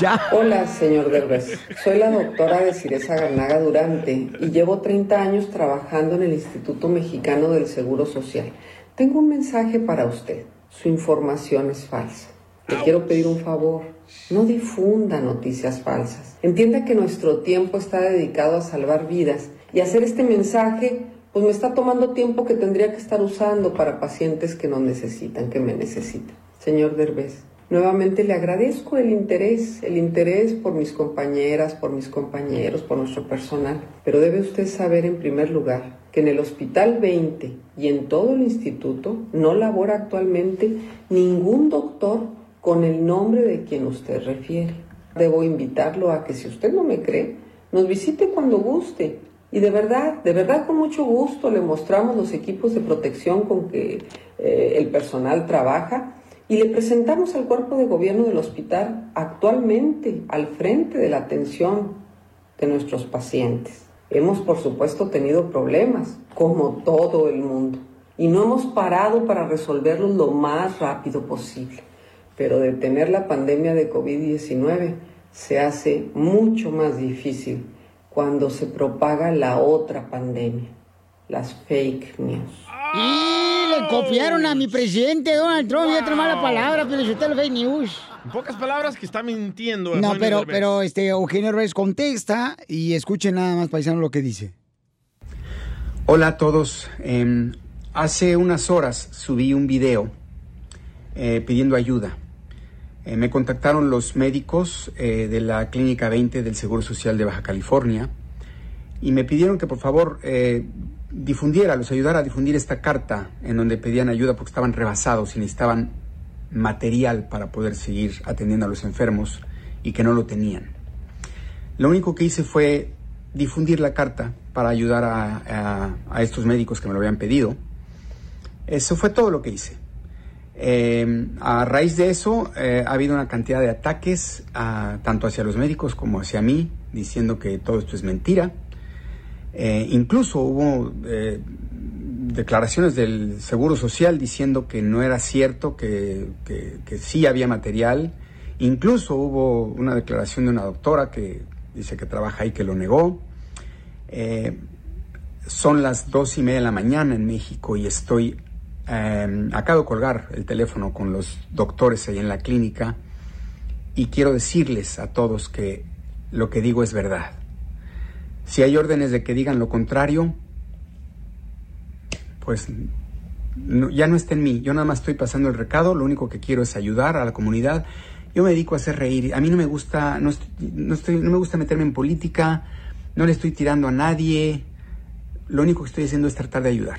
Ya. Hola, señor Derbez. Soy la doctora de Ciresa Garnaga Durante y llevo 30 años trabajando en el Instituto Mexicano del Seguro Social. Tengo un mensaje para usted. Su información es falsa. Le quiero pedir un favor. No difunda noticias falsas. Entienda que nuestro tiempo está dedicado a salvar vidas y hacer este mensaje pues me está tomando tiempo que tendría que estar usando para pacientes que no necesitan, que me necesitan. Señor Derbez, Nuevamente le agradezco el interés, el interés por mis compañeras, por mis compañeros, por nuestro personal. Pero debe usted saber en primer lugar que en el Hospital 20 y en todo el instituto no labora actualmente ningún doctor con el nombre de quien usted refiere. Debo invitarlo a que si usted no me cree, nos visite cuando guste. Y de verdad, de verdad con mucho gusto le mostramos los equipos de protección con que eh, el personal trabaja y le presentamos al cuerpo de gobierno del hospital actualmente al frente de la atención de nuestros pacientes. Hemos por supuesto tenido problemas, como todo el mundo, y no hemos parado para resolverlos lo más rápido posible. Pero detener la pandemia de COVID-19 se hace mucho más difícil cuando se propaga la otra pandemia, las fake news. Y le copiaron a mi presidente Donald Trump y otra mala palabra, pero usted lo fake news. En pocas palabras que está mintiendo. No, pero, Derbez. pero este Eugenio Reyes contesta y escuchen nada más, paisano, lo que dice. Hola a todos. Eh, hace unas horas subí un video eh, pidiendo ayuda. Eh, me contactaron los médicos eh, de la Clínica 20 del Seguro Social de Baja California y me pidieron que por favor eh, difundiera, los ayudara a difundir esta carta en donde pedían ayuda porque estaban rebasados y necesitaban material para poder seguir atendiendo a los enfermos y que no lo tenían. Lo único que hice fue difundir la carta para ayudar a, estos médicos que me lo habían pedido. Eso fue todo lo que hice. Eh, a raíz de eso eh, ha habido una cantidad de ataques ah, tanto hacia los médicos como hacia mí, diciendo que todo esto es mentira. Eh, incluso hubo eh, declaraciones del Seguro Social diciendo que no era cierto, que, sí había material. Incluso hubo una declaración de una doctora que dice que trabaja ahí que lo negó. Eh, son las dos y media de la mañana en México y estoy, eh, acabo de colgar el teléfono con los doctores ahí en la clínica y quiero decirles a todos que lo que digo es verdad. Si hay órdenes de que digan lo contrario, pues ya no está en mí. Yo nada más estoy pasando el recado, lo único que quiero es ayudar a la comunidad. Yo me dedico a hacer reír. A mí no me gusta, no, estoy- no, estoy, no me gusta meterme en política, no le estoy tirando a nadie. Lo único que estoy haciendo es tratar de ayudar.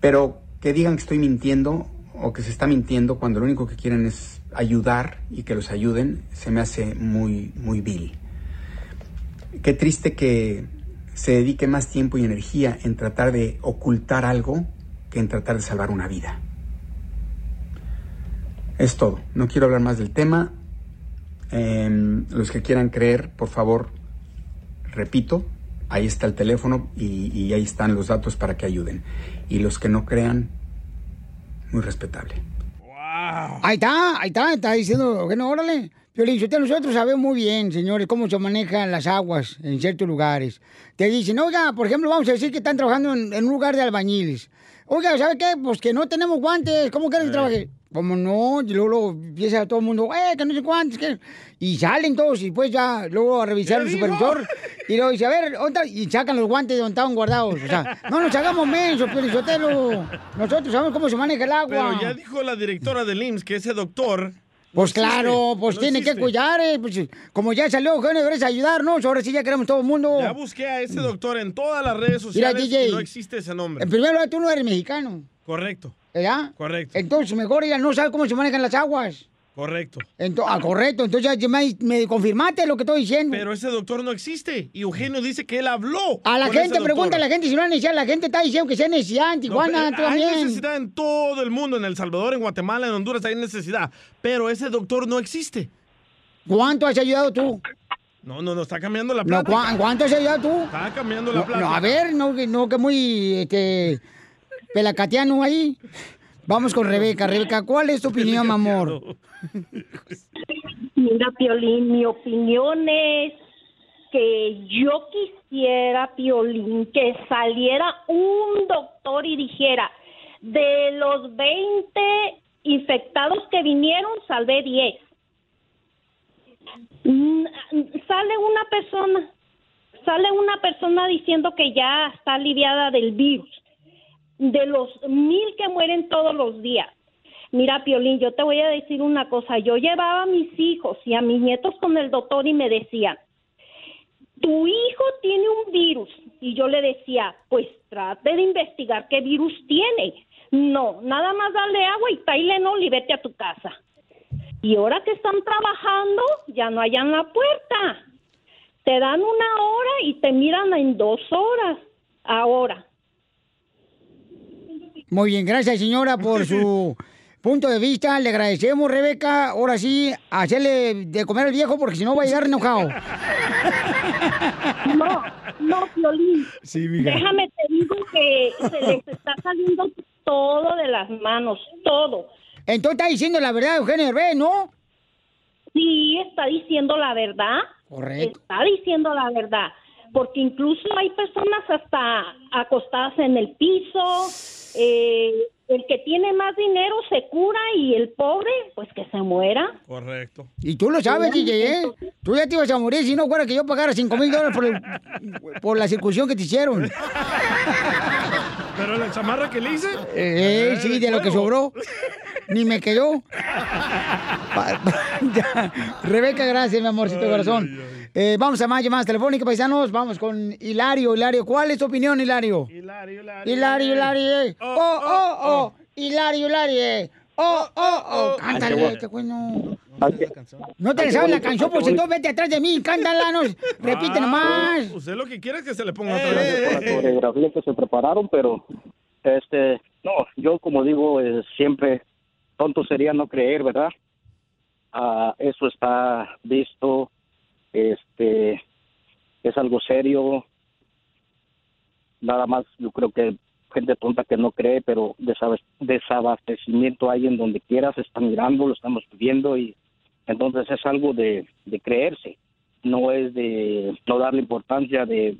Pero que digan que estoy mintiendo o que se está mintiendo cuando lo único que quieren es ayudar y que los ayuden, se me hace muy, muy vil. Qué triste que se dedique más tiempo y energía en tratar de ocultar algo que en tratar de salvar una vida. Es todo. No quiero hablar más del tema. Em, los que quieran creer, por favor, repito, ahí está el teléfono y, y ahí están los datos para que ayuden. Y los que no crean, muy respetable. Ahí está, ahí está, está diciendo, bueno, órale. Piolín, nosotros sabemos muy bien, señores, cómo se manejan las aguas en ciertos lugares. Te dicen, oiga, por ejemplo, vamos a decir que están trabajando en, en un lugar de albañiles. Oiga, ¿sabe qué? Pues que no tenemos guantes, ¿cómo quieren que trabaje? Como no, y luego, luego empieza todo el mundo, eh, que no sé cuántos, que... Y salen todos y pues ya, luego a revisar el supervisor. Y luego dice, a ver, otra, y sacan los guantes de donde estaban guardados. O sea, no nos hagamos mensos, Piolizotelo. Nosotros sabemos cómo se maneja el agua. Pero ya dijo la directora del IMSS que ese doctor. Pues no claro, pues no tiene que cuidar, eh, pues, como ya salió Eugenio Deberes a ayudarnos, ahora sí ya queremos todo el mundo. Ya busqué a ese doctor en todas las redes Mira, sociales DJ, y no existe ese nombre. En primer lugar, tú no eres mexicano, Correcto. ¿verdad? Correcto. Entonces, mejor ella no sabe cómo se manejan las aguas. Correcto. Ento- ah, correcto, entonces ya me, me confirmaste lo que estoy diciendo. Pero ese doctor no existe. Y Eugenio dice que él habló. a la gente, pregunta a la gente si no hay necesidad. La gente está diciendo que sea necesidad en No, Tijuana, tú hay necesidad en todo el mundo, en El Salvador, en Guatemala, en Honduras, hay necesidad. Pero ese doctor no existe. ¿Cuánto has ayudado tú? No, no, no, está cambiando la No, plata. ¿cuá- ¿Cuánto has ayudado tú? Está cambiando la No, plata. no, a ver, no, que- no que muy este, pelacateano ahí. Vamos con Rebeca. Rebeca, ¿cuál es tu opinión, mi amor? Mira, Piolín, mi opinión es que yo quisiera, Piolín, que saliera un doctor y dijera, de los 20 infectados que vinieron, salvé 10. Mm, Sale una persona, sale una persona diciendo que ya está aliviada del virus, de los mil que mueren todos los días. Mira, Piolín, yo te voy a decir una cosa. Yo llevaba a mis hijos y a mis nietos con el doctor y me decían, tu hijo tiene un virus. Y yo le decía, pues trate de investigar qué virus tiene. No, nada más darle agua y Tylenol y vete a tu casa. Y ahora que están trabajando, ya no hayan la puerta. Te dan una hora y te miran en dos horas. Ahora. Muy bien, gracias, señora, por su punto de vista. Le agradecemos, Rebeca. Ahora sí, hacerle de comer al viejo porque si no va a llegar enojado. No, no, Piolín. Sí, mija. Déjame te digo que se les está saliendo todo de las manos, todo. Entonces está diciendo la verdad, Eugenio Herbés, ¿no? Sí, está diciendo la verdad. Correcto. Está diciendo la verdad. Porque incluso hay personas hasta acostadas en el piso. Eh, el que tiene más dinero se cura y el pobre, pues que se muera. Correcto. Y tú lo sabes, DJ, ¿eh? Tú ya te ibas a morir si no fuera que yo pagara 5 mil dólares por, el- por la circuncisión que te hicieron. Pero la chamarra que le hice. Eh, sí, de lo que sobró. Ni me quedó. Rebeca, gracias, mi amorcito corazón. Eh, vamos a más llamadas telefónicas, paisanos. Vamos con Hilario. Hilario, ¿cuál es tu opinión, Hilario? Hilario, Hilario. Hilario, Hilario. Oh, oh, oh. Hilario, Hilario. Oh, oh, oh. Cántale, este güey no. No te le sabes la canción, pues entonces vete atrás de mí, cántala, no. Repite Ah, nomás. Usted lo que quiere es que se le ponga Eh, otra vez. por la coreografía que se prepararon, pero este, no, yo como digo, eh, siempre tonto sería no creer, ¿verdad? Ah, eso está visto, este, es algo serio. Nada más, yo creo que gente tonta que no cree, pero desabas- desabastecimiento hay en donde quiera, se está mirando, lo estamos viviendo y entonces es algo de, de creerse, no es de no darle importancia, de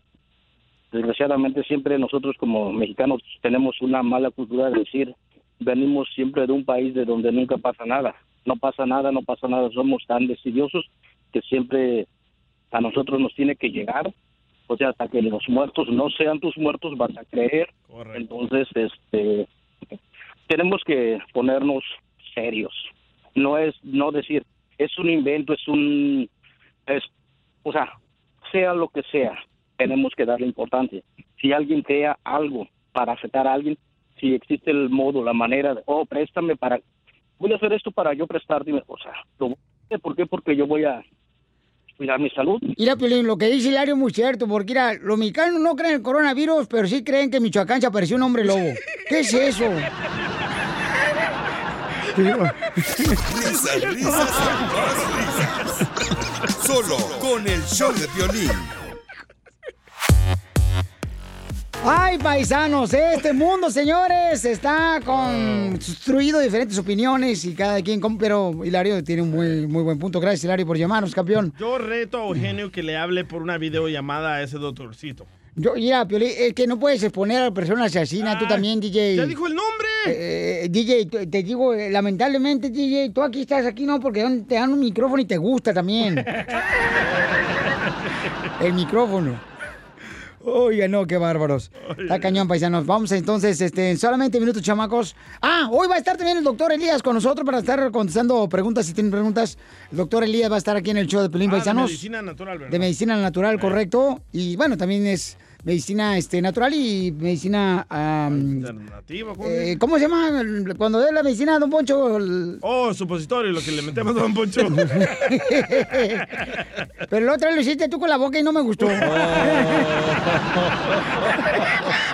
desgraciadamente siempre nosotros como mexicanos tenemos una mala cultura de decir venimos siempre de un país de donde nunca pasa nada no pasa nada no pasa nada somos tan decidiosos que siempre a nosotros nos tiene que llegar o sea hasta que los muertos no sean tus muertos vas a creer entonces este tenemos que ponernos serios no es no decir es un invento es un es o sea sea lo que sea tenemos que darle importancia. Si alguien crea algo para afectar a alguien, si existe el modo, la manera de, oh, préstame para, voy a hacer esto para yo prestarte, o sea. ¿por qué? Porque yo voy a cuidar mi salud. Mira, Piolín, lo que dice Hilario es muy cierto, porque mira, los mexicanos no creen en el coronavirus, pero sí creen que en Michoacán se apareció un hombre lobo. ¿Qué es eso? Risas, risas risas. Solo con el show de violín. Ay, paisanos, este mundo, señores, está construido de diferentes opiniones y cada quien, pero Hilario tiene un muy, muy buen punto. Gracias, Hilario, por llamarnos, campeón. Yo reto a Eugenio que le hable por una videollamada a ese doctorcito. Yo, ya, Piolín, es que no puedes exponer a personas asesinas, tú también, DJ. ¡Ya dijo el nombre! Eh, DJ, te digo, eh, lamentablemente, DJ, tú aquí estás aquí, no, porque te dan un micrófono y te gusta también. El micrófono. Oiga, no, qué bárbaros. Está cañón, paisanos. Vamos entonces, este, en solamente minutos, chamacos. Ah, hoy va a estar también el doctor Elías con nosotros para estar contestando preguntas. Si tienen preguntas, el doctor Elías va a estar aquí en el show de Pelín Ah, de Paisanos. medicina natural, ¿verdad? De medicina natural, correcto. Y bueno, también es medicina este, natural y medicina... am, Alternativa, ¿cómo eh, ¿Cómo se llama? Cuando es la medicina, don Poncho. el- Oh, supositorio, lo que le metemos a Don Poncho. Pero la otra lo hiciste tú con la boca y no me gustó.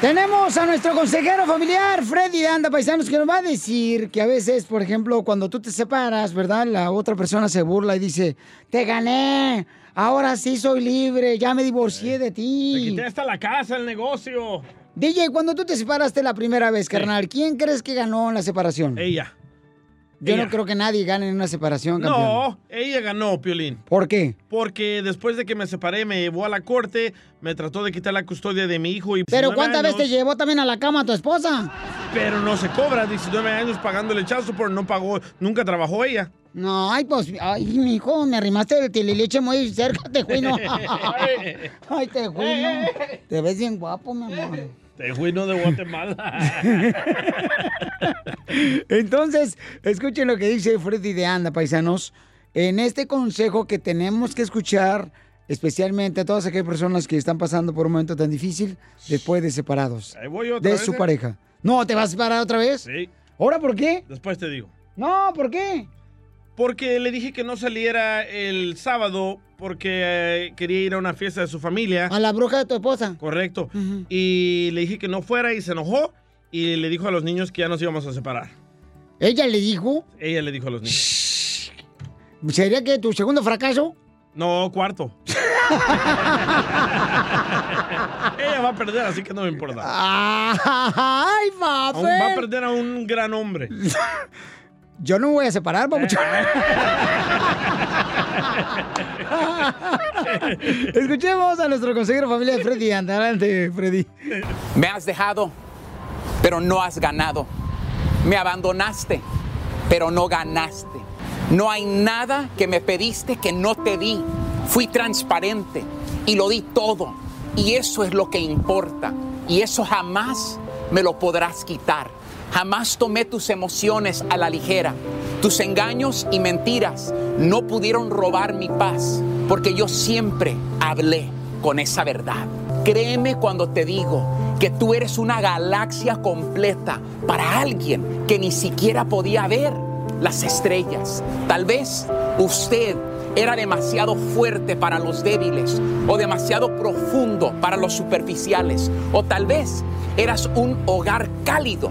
Tenemos a nuestro consejero familiar, Freddy de Anda Paisanos, que nos va a decir que a veces, por ejemplo, cuando tú te separas, ¿verdad? La otra persona se burla y dice, te gané, ahora sí soy libre, ya me divorcié de Te ti. quité hasta la casa, el negocio. DJ, cuando tú te separaste la primera vez, carnal, ¿quién crees que ganó en la separación? Ella. Yo ella. no creo que nadie gane en una separación, campeón. No, ella ganó, Piolín. ¿Por qué? Porque después de que me separé, me llevó a la corte, me trató de quitar la custodia de mi hijo y... Pero 19 ¿cuántas veces te llevó también a la cama a tu esposa? Pero no se cobra 19 años pagando el chazo por no pagó, nunca trabajó ella. No, ay, pues, ay, mi hijo, me arrimaste el tililiche muy cerca, te juino. ay, te juino. Te ves bien guapo, mi amor. Te juino de Guatemala. Entonces, escuchen lo que dice Freddy de Anda, paisanos. En este consejo que tenemos que escuchar, especialmente a todas aquellas personas que están pasando por un momento tan difícil después de separados Ahí voy otra de vez, su ¿eh? pareja. No, ¿te vas a separar otra vez? Sí. ¿Ahora por qué? Después te digo. No, ¿por qué? Porque le dije que no saliera el sábado porque eh, quería ir a una fiesta de su familia. A la bruja de tu esposa. Correcto. Y le dije que no fuera y se enojó y le dijo a los niños que ya nos íbamos a separar. ¿Ella le dijo? Ella le dijo a los niños. ¿Sería que tu segundo fracaso? No, cuarto. Ella va a perder, así que no me importa. ¡Ay, papá! Va a perder a un gran hombre. Yo no me voy a separar, papuchón. Escuchemos a nuestro consejero familiar Freddy. Adelante, Freddy. Me has dejado, pero no has ganado. Me abandonaste, pero no ganaste. No hay nada que me pediste que no te di. Fui transparente y lo di todo. Y eso es lo que importa. Y eso jamás me lo podrás quitar. Jamás tomé tus emociones a la ligera. Tus engaños y mentiras no pudieron robar mi paz, porque yo siempre hablé con esa verdad. Créeme cuando te digo que tú eres una galaxia completa para alguien que ni siquiera podía ver las estrellas. Tal vez usted era demasiado fuerte para los débiles o demasiado profundo para los superficiales. O tal vez eras un hogar cálido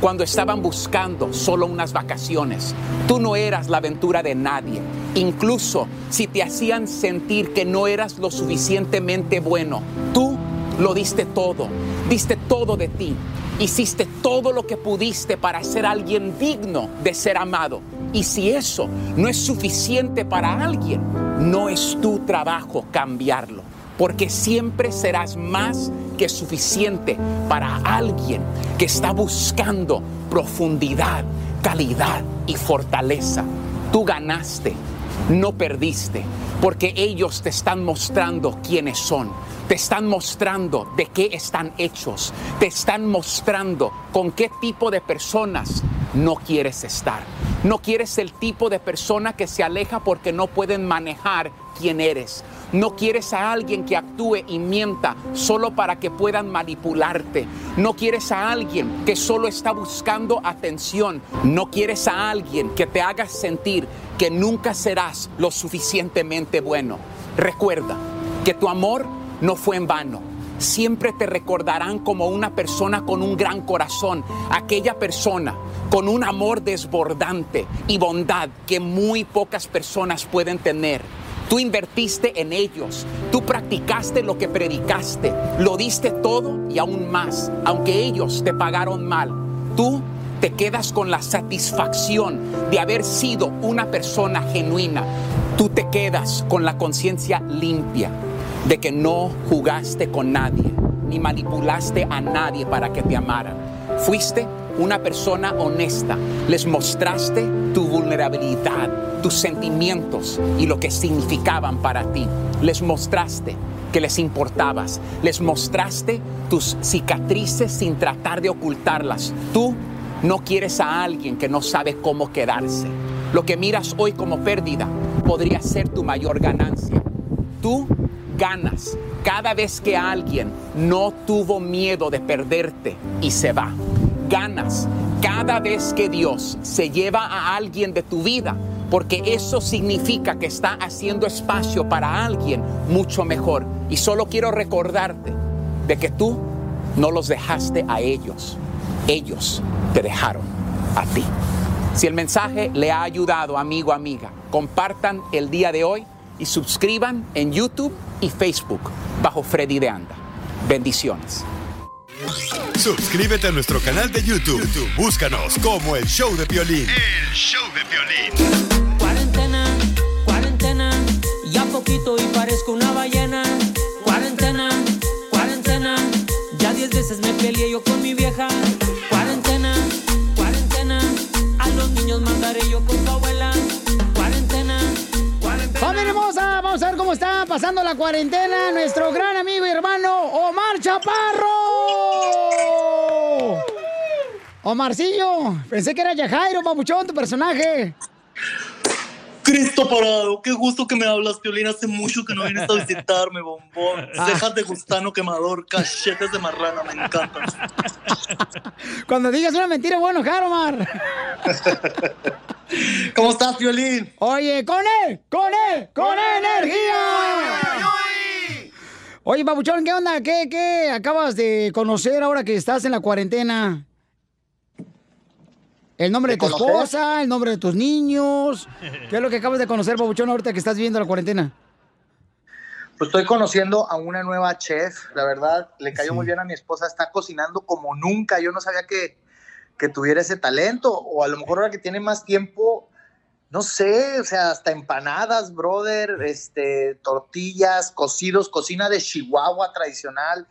cuando estaban buscando solo unas vacaciones. Tú no eras la aventura de nadie. Incluso si te hacían sentir que no eras lo suficientemente bueno, tú lo diste todo. Diste todo de ti. Hiciste todo lo que pudiste para ser alguien digno de ser amado. Y si eso no es suficiente para alguien, no es tu trabajo cambiarlo. Porque siempre serás más que suficiente para alguien que está buscando profundidad, calidad y fortaleza. Tú ganaste, no perdiste, porque ellos te están mostrando quiénes son. Te están mostrando de qué están hechos. Te están mostrando con qué tipo de personas no quieres estar. No quieres el tipo de persona que se aleja porque no pueden manejar quién eres. No quieres a alguien que actúe y mienta solo para que puedan manipularte. No quieres a alguien que solo está buscando atención. No quieres a alguien que te haga sentir que nunca serás lo suficientemente bueno. Recuerda que tu amor no fue en vano. Siempre te recordarán como una persona con un gran corazón, aquella persona con un amor desbordante y bondad que muy pocas personas pueden tener. Tú invertiste en ellos, tú practicaste lo que predicaste, lo diste todo y aún más, aunque ellos te pagaron mal. Tú te quedas con la satisfacción de haber sido una persona genuina. Tú te quedas con la conciencia limpia de que no jugaste con nadie, ni manipulaste a nadie para que te amaran. Fuiste una persona honesta. Les mostraste tu vulnerabilidad, tus sentimientos y lo que significaban para ti. Les mostraste que les importabas. Les mostraste tus cicatrices sin tratar de ocultarlas. Tú no quieres a alguien que no sabe cómo quedarse. Lo que miras hoy como pérdida podría ser tu mayor ganancia. Tú ganas cada vez que alguien no tuvo miedo de perderte y se va. Ganas cada vez que Dios se lleva a alguien de tu vida, porque eso significa que está haciendo espacio para alguien mucho mejor. Y solo quiero recordarte de que tú no los dejaste a ellos, ellos te dejaron a ti. Si el mensaje le ha ayudado, amigo, amiga, compartan el día de hoy y suscriban en YouTube y Facebook bajo Freddy de Anda. Bendiciones. Suscríbete a nuestro canal de YouTube. YouTube, Búscanos como el show de violín. El show de violín. Cuarentena, cuarentena, ya poquito y parezco una ballena. Cuarentena, cuarentena, ya diez veces me peleé yo con mi vieja. Cuarentena, cuarentena, a los niños mandaré yo con tu abuela. Cuarentena, cuarentena. ¡Familia hermosa! Vamos a ver cómo está pasando la cuarentena nuestro gran amigo y hermano Omar Chaparro. Omarcillo, pensé que era Yajairo, papuchón, tu personaje. Cristo parado, qué gusto que me hablas, Piolín. Hace mucho que no vienes a visitarme, bombón. Ah. Cejas de gusano quemador, cachetes de marrana, me encantan. Cuando digas una mentira, bueno, Omar. ¿Cómo estás, Piolín? Oye, con él, con él, con energía. Oye, Papuchón, ¿qué onda? ¿Qué, ¿Qué acabas de conocer ahora que estás en la cuarentena? El nombre de, ¿De tu conocer? esposa, el nombre de tus niños. ¿Qué es lo que acabas de conocer, Papuchón, ahorita que estás viviendo la cuarentena? Pues estoy conociendo a una nueva chef, la verdad, le cayó muy bien a mi esposa, está cocinando como nunca, yo no sabía que, que tuviera ese talento, o a lo mejor ahora que tiene más tiempo, no sé, o sea, hasta empanadas, brother, este, tortillas, cocidos, cocina de Chihuahua tradicional.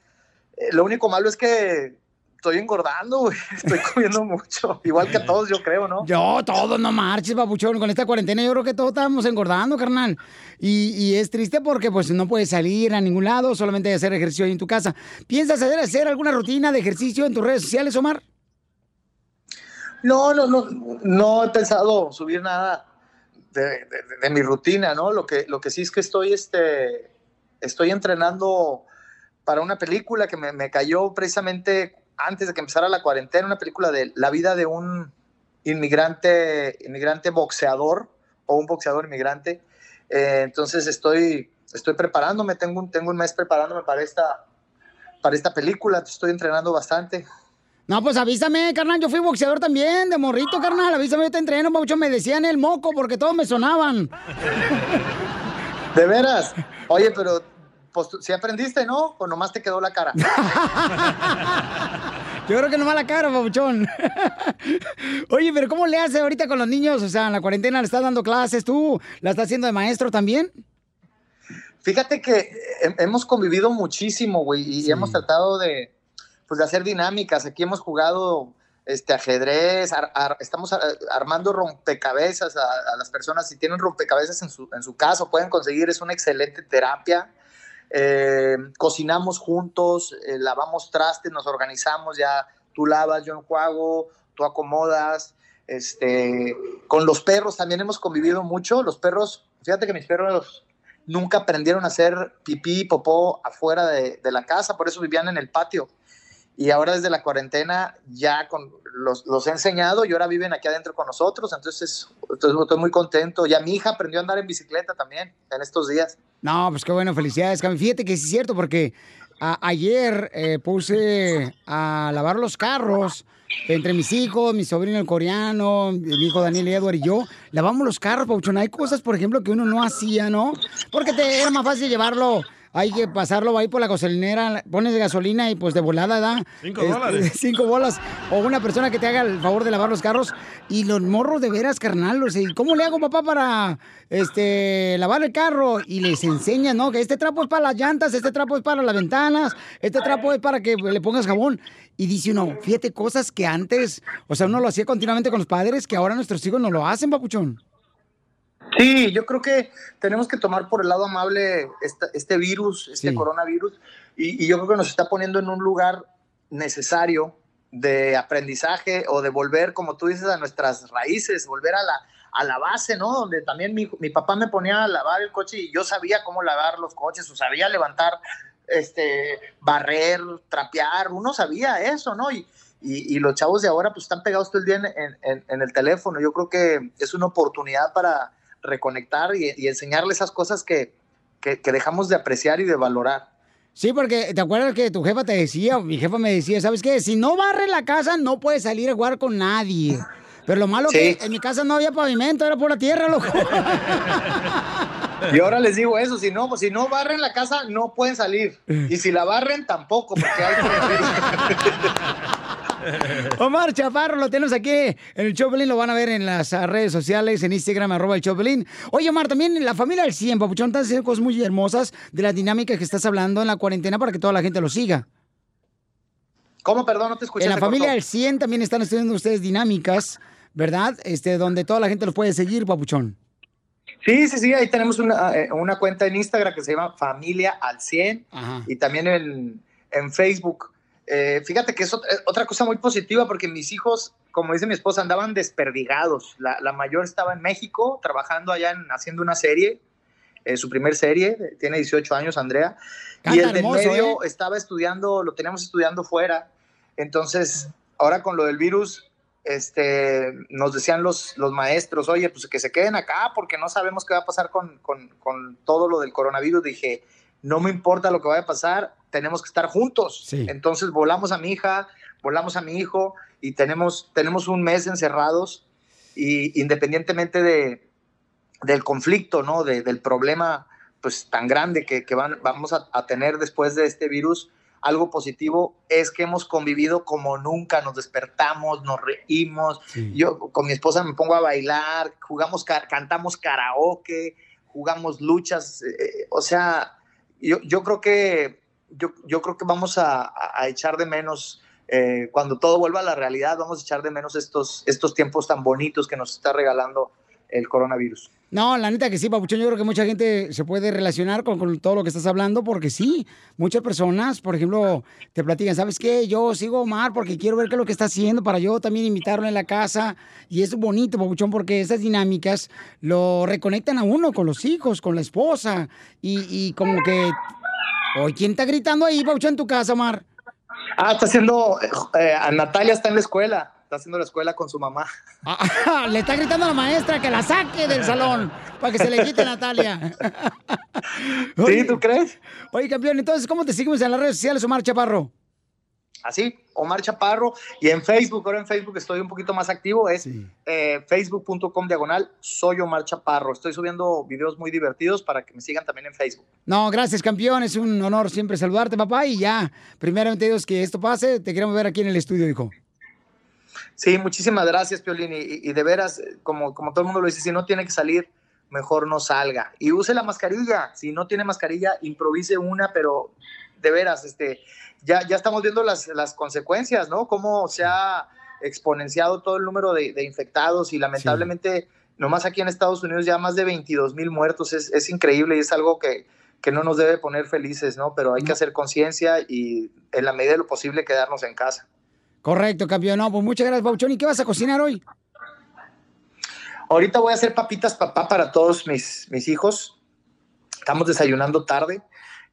Eh, lo único malo es que estoy engordando, güey, estoy comiendo mucho, igual que todos yo creo, ¿no? Yo, todos no marches, papuchón. Con esta cuarentena yo creo que todos estamos engordando, carnal. Y, y es triste porque pues no puedes salir a ningún lado, solamente hacer ejercicio ahí en tu casa. ¿Piensas hacer, hacer alguna rutina de ejercicio en tus redes sociales, Omar? No, no, no, no he pensado subir nada de, mi rutina, ¿no? Lo que, lo que sí es que estoy, este, estoy entrenando para una película que me, me cayó precisamente antes de que empezara la cuarentena, una película de la vida de un inmigrante, inmigrante boxeador o un boxeador inmigrante. Eh, entonces estoy, estoy preparándome, tengo un, tengo un mes preparándome para esta, para esta película, estoy entrenando bastante. No, pues avísame, carnal. Yo fui boxeador también, de morrito, carnal. Avísame, yo te entreno, papuchón. Me decían el moco porque todos me sonaban. ¿De veras? Oye, pero pues, si aprendiste, ¿no? ¿O nomás te quedó la cara? Yo creo que nomás la cara, papuchón. Oye, pero ¿cómo le hace ahorita con los niños? O sea, en la cuarentena le estás dando clases, ¿tú la estás haciendo de maestro también? Fíjate que he- hemos convivido muchísimo, güey, y hemos tratado de, pues, de hacer dinámicas. Aquí hemos jugado este, ajedrez, ar- estamos ar- armando rompecabezas a, las personas. Si tienen rompecabezas en su, en su casa, pueden conseguir, es una excelente terapia. Eh, cocinamos juntos, eh, lavamos trastes, nos organizamos ya. Tú lavas, yo enjuago, tú acomodas. Este, con los perros también hemos convivido mucho. Los perros, fíjate que mis perros nunca aprendieron a hacer pipí popó afuera de la casa, por eso vivían en el patio. Y ahora desde la cuarentena ya con, los, los he enseñado y ahora viven aquí adentro con nosotros, entonces, entonces estoy muy contento. Ya mi hija aprendió a andar en bicicleta también en estos días. No, pues qué bueno, felicidades, Cami. Fíjate que sí es cierto, porque a- ayer eh, puse a lavar los carros entre mis hijos, mi sobrino el coreano, mi hijo Daniel Edward y yo. Lavamos los carros, Pauchón. Hay cosas, por ejemplo, que uno no hacía, ¿no? Porque te era más fácil llevarlo hay que pasarlo ahí por la gasolinera, pones gasolina y pues de volada da. Cinco este, dólares. Cinco bolas. O una persona que te haga el favor de lavar los carros. Y los morros de veras, carnal. o sea, ¿Cómo le hago, papá, para este lavar el carro? Y les enseña, ¿no? Que este trapo es para las llantas, este trapo es para las ventanas, este trapo es para que le pongas jabón. Y dice uno, fíjate, cosas que antes, o sea, uno lo hacía continuamente con los padres, que ahora nuestros hijos no lo hacen, papuchón. Sí, yo creo que tenemos que tomar por el lado amable esta- este virus, este Sí. coronavirus, y, y yo creo que nos está poniendo en un lugar necesario de aprendizaje o de volver, como tú dices, a nuestras raíces, volver a la, a la base, ¿no? Donde también mi, mi papá me ponía a lavar el coche y yo sabía cómo lavar los coches, o sabía levantar, este, barrer, trapear, uno sabía eso, ¿no? Y, y, y los chavos de ahora pues están pegados todo el día en, en- en- en el teléfono. Yo creo que es una oportunidad para reconectar y, y enseñarle esas cosas que, que- que dejamos de apreciar y de valorar. Sí, porque te acuerdas que tu jefa te decía, mi jefa me decía, ¿sabes qué? Si no barre la casa, no puedes salir a jugar con nadie. Pero lo malo Sí. que en mi casa no había pavimento, era por la tierra, loco. Y ahora les digo eso, si no, si no barren la casa, no pueden salir. Y si la barren, tampoco, porque hay Omar Chaparro, lo tenemos aquí en el Choplin, lo van a ver en las redes sociales, en Instagram, arroba el Choplin. Oye, Omar, también la familia del 100, Papuchón, estás haciendo cosas muy hermosas de las dinámicas que estás hablando en la cuarentena para que toda la gente lo siga. ¿Cómo, perdón? No te escuché. En la familia cortó. del 100 también están estudiando ustedes dinámicas, ¿verdad? Este, donde toda la gente los puede seguir, Papuchón. Sí, sí, sí, ahí tenemos una, eh, una cuenta en Instagram que se llama Familia al 100 y también en, en Facebook. Eh, fíjate que es eh, otra cosa muy positiva porque mis hijos, como dice mi esposa, andaban desperdigados. La, la mayor estaba en México trabajando allá en, haciendo una serie, eh, su primer serie, tiene 18 años, Andrea. y el del hermoso, medio ¿eh? estaba estudiando, lo teníamos estudiando fuera. Entonces, ahora con lo del virus, este, nos decían los, los maestros, oye, pues que se queden acá porque no sabemos qué va a pasar con, con- con todo lo del coronavirus. Dije, no me importa lo que vaya a pasar, tenemos que estar juntos. Entonces volamos a mi hija, volamos a mi hijo y tenemos, tenemos un mes encerrados y independientemente de, del conflicto, ¿no? De- del problema pues tan grande que, que van, vamos a, a tener después de este virus, algo positivo es que hemos convivido como nunca, nos despertamos, nos reímos, yo con mi esposa me pongo a bailar, jugamos, ca- cantamos karaoke, jugamos luchas, eh, o sea, yo, yo creo que yo, creo que vamos a, echar de menos eh, cuando todo vuelva a la realidad, vamos a echar de menos estos, estos tiempos tan bonitos que nos está regalando el coronavirus. No, la neta que sí, Papuchón, yo creo que mucha gente se puede relacionar con, todo lo que estás hablando, porque sí, muchas personas, por ejemplo, te platican, ¿sabes qué? Yo sigo Omar porque quiero ver qué es lo que está haciendo para yo también invitarlo en la casa. Y es bonito, Papuchón, porque esas dinámicas lo reconectan a uno con los hijos, con la esposa. Y como que... Oye, ¿quién está gritando ahí, Papuchón, en tu casa, Omar? Ah, está haciendo, eh, a Natalia está en la escuela, está haciendo la escuela con su mamá. Ah, le está gritando a la maestra que la saque del salón para que se le quite Natalia. ¿Sí, tú crees? Oye, campeón, entonces, ¿cómo te seguimos en las redes sociales, Omar Chaparro? Así, Omar Chaparro. Y en Facebook, ahora en Facebook estoy un poquito más activo, es eh, facebook.com diagonal, soy Omar Chaparro. Estoy subiendo videos muy divertidos para que me sigan también en Facebook. No, gracias, campeón. Es un honor siempre saludarte, papá. Y ya, primeramente Dios, que esto pase, te queremos ver aquí en el estudio, hijo. Sí, muchísimas gracias, Piolín. Y, y de veras, como, como todo el mundo lo dice, si no tiene que salir, mejor no salga. Y use la mascarilla. Si no tiene mascarilla, improvise una, pero de veras, este, ya, ya estamos viendo las, las consecuencias, ¿no? Cómo se ha exponenciado todo el número de, de infectados y lamentablemente, nomás aquí en Estados Unidos ya más de 22 mil muertos. Es, es increíble y es algo que, que no nos debe poner felices, ¿no? Pero hay que hacer conciencia y en la medida de lo posible quedarnos en casa. Correcto, campeón. No, pues muchas gracias, Pauchón. ¿Y qué vas a cocinar hoy? Ahorita voy a hacer papitas papá para todos mis, mis hijos. Estamos desayunando tarde.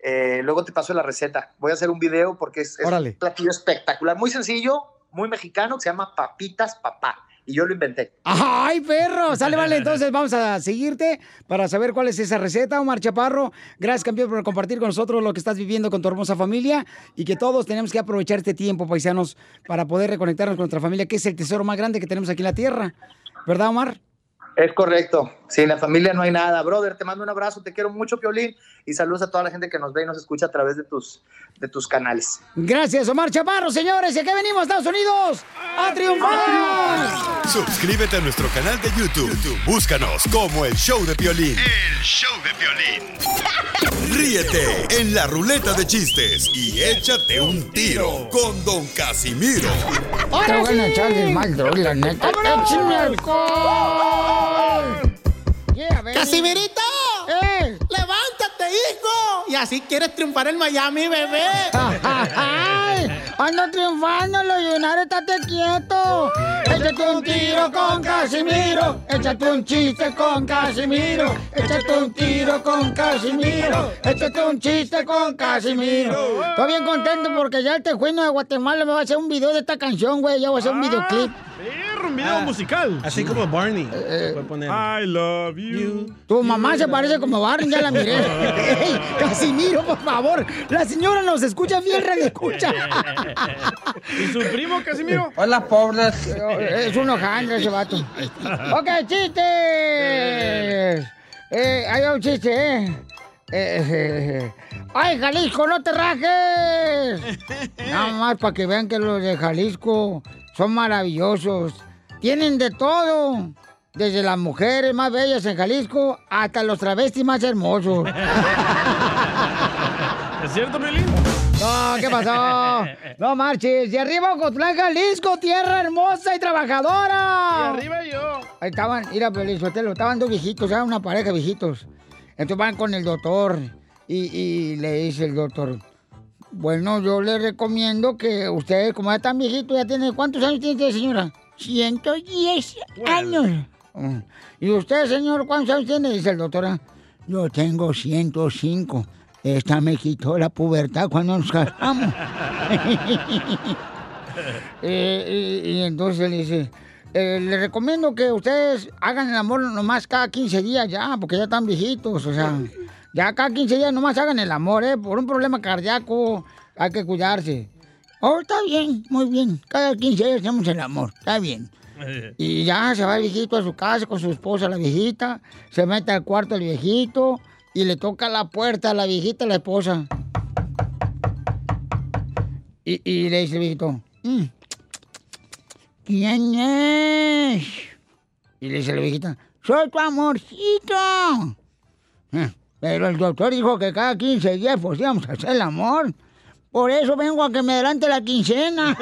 Eh, luego te paso la receta. Voy a hacer un video porque es, es un platillo espectacular, muy sencillo, muy mexicano, que se llama papitas papá. Y yo lo inventé. ¡Ay, perro! Sale, vale. Entonces vamos a seguirte para saber cuál es esa receta, Omar Chaparro. Gracias, campeón, por compartir con nosotros lo que estás viviendo con tu hermosa familia y que todos tenemos que aprovechar este tiempo, paisanos, para poder reconectarnos con nuestra familia, que es el tesoro más grande que tenemos aquí en la tierra. ¿Verdad, Omar? Es correcto. Sin la familia no hay nada. Brother, te mando un abrazo, te quiero mucho, Piolín, y saludos a toda la gente que nos ve y nos escucha a través de tus, de tus canales. Gracias, Omar Chaparro, señores. ¿Y aquí venimos, Estados Unidos? ¡A triunfar! Suscríbete a nuestro canal de YouTube. YouTube, Búscanos como el show de violín. El show de violín. Ríete en la ruleta de chistes y échate un tiro con Don Casimiro. Te voy a echar de mal, droga, la neta. ¡Échame alcohol! Yeah, baby. ¡Casimirito! ¡Eh! ¡Levántate, hijo! Y así quieres triunfar en Miami, bebé. ¡Ay! ¡Ando triunfando, Leonardo! ¡Estate quieto! Échate un tiro con Casimiro. Échate un chiste con Casimiro. Échate un tiro con Casimiro. Échate un chiste con Casimiro. Estoy bien contento porque ya el tejuino de Guatemala me va a hacer un video de esta canción, güey. Ya voy a hacer un videoclip. Perro, un video musical. Así como Barney. Eh, Puede poner. I love you. Tu mamá se parece como Barney, ya la miré. Ey, Casimiro, por favor. La señora nos escucha bien, radio escucha. ¿Y su primo, Casimiro? Hola, pobres. Es un hojandra ese vato. Ok, chistes. Eh, hay un chiste, ¿eh? Eh, eh, ¡Ay, Jalisco, no te rajes! Nada más para que vean que los de Jalisco son maravillosos. Tienen de todo. Desde las mujeres más bellas en Jalisco hasta los travestis más hermosos. ¿Es cierto, Piolín? No, ¿qué pasó? No marches. Y arriba Ocotlán, Jalisco, tierra hermosa y trabajadora. Y arriba yo. Ahí estaban, mira, Pelizotelo, estaban dos viejitos, era una pareja de viejitos. Entonces van con el doctor y, y le dice el doctor, bueno, yo le recomiendo que usted, como ya tan viejito, ya tiene, ¿cuántos años tiene usted, señora? 110 años. Mm. ¿Y usted, señor, cuántos años tiene? Dice el doctor. "Ah, Yo tengo 105. Esta me quitó la pubertad cuando nos casamos. Eh, y, y entonces le dice, eh, le recomiendo que ustedes hagan el amor nomás cada 15 días ya, porque ya están viejitos, o sea, ya cada 15 días nomás hagan el amor, ¿eh? Por un problema cardíaco hay que cuidarse. Oh, está bien, muy bien. Cada 15 días hacemos el amor, está bien. Y ya se va el viejito a su casa con su esposa, la viejita, se mete al cuarto el viejito y le toca la puerta a la viejita, la esposa. Y, y le dice el viejito, "Mm, ¿quién es? Y le dice la viejita, soy tu amorcito. "Eh, Pero el doctor dijo que cada 15 días pues íbamos a hacer el amor. Por eso vengo a que me adelante la quincena.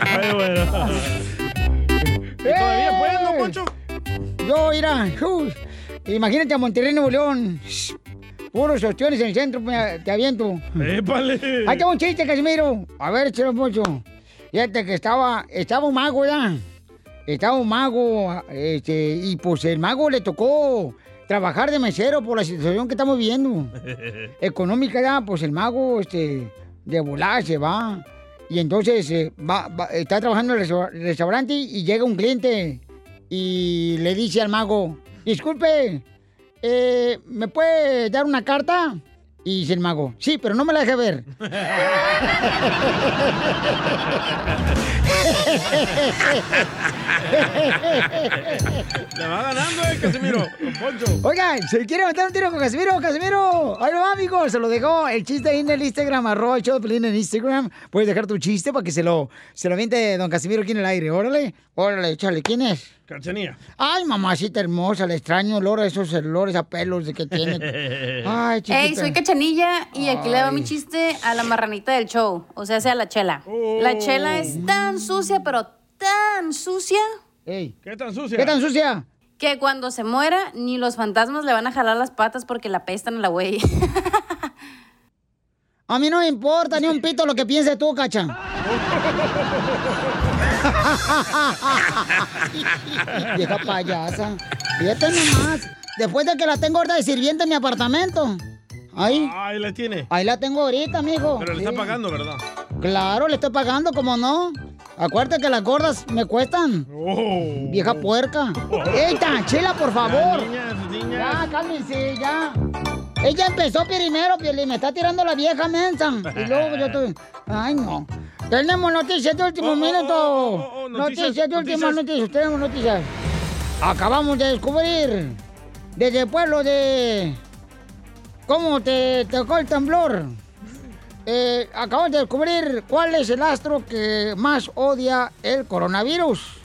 Ay, bueno. ¿Y todavía puedes, no, Poncho? Yo, mira, imagínate a Monterrey, Nuevo León. Puros ostiones en el centro, te aviento. ¡Épale! Ahí tengo un chiste, Casimiro. A ver, échalo mucho. Fíjate que estaba, estaba un mago, ¿ya? Estaba un mago, este, y pues el mago le tocó trabajar de mesero por la situación que estamos viviendo. Económica, ya, pues el mago, este, de volar se va. Y entonces eh, va, va- está trabajando en el restaur- restaurante y llega un cliente y le dice al mago, disculpe, eh, ¿me puede dar una carta? Y dice el mago, sí, pero no me la deje ver. Le va ganando, eh, Casimiro. Poncho. Oigan, ¿se quiere meter un tiro con Casimiro? Casimiro, ahí va, amigos. Se lo dejó el chiste ahí en el Instagram, arroba Pelín en Instagram. Puedes dejar tu chiste para que se lo, se lo aviente don Casimiro aquí en el aire. Órale, órale, échale. ¿Quién es? Cachanía. Ay, mamacita hermosa, le extraño olor a esos olores a pelos de que tiene. Ay, chiquita. Hey, soy Cachanilla y aquí le va mi chiste a la marranita del show, o sea, sea la chela. La chela es tan sucia, pero tan sucia. Ey. ¿Qué tan sucia? ¿Qué tan sucia? Que cuando se muera, ni los fantasmas le van a jalar las patas porque la pestan a la güey. A mí no me importa ni un pito lo que pienses tú, cacha. Vieja payasa. Fíjate nomás. Después de que la tengo ahorita de sirviente en mi apartamento. Ahí. Ahí la tiene. Ahí la tengo ahorita, amigo. Pero le Sí. está pagando, ¿verdad? Claro, le estoy pagando, como no. Acuérdate que las gordas me cuestan. Oh. Vieja puerca. ¡Eita, chela, por favor! Ya, niñas, niñas. Ya, cálmense, ya. Ella empezó primero, Piolín, me está tirando la vieja mensa. Y luego yo estoy... Ay, no. Tenemos noticias de último Oh, minuto. noticias, noticias, de última noticias. Tenemos noticias. Acabamos de descubrir desde el pueblo de. ¿Cómo te tocó el temblor? Eh, acabamos de descubrir cuál es el astro que más odia el coronavirus.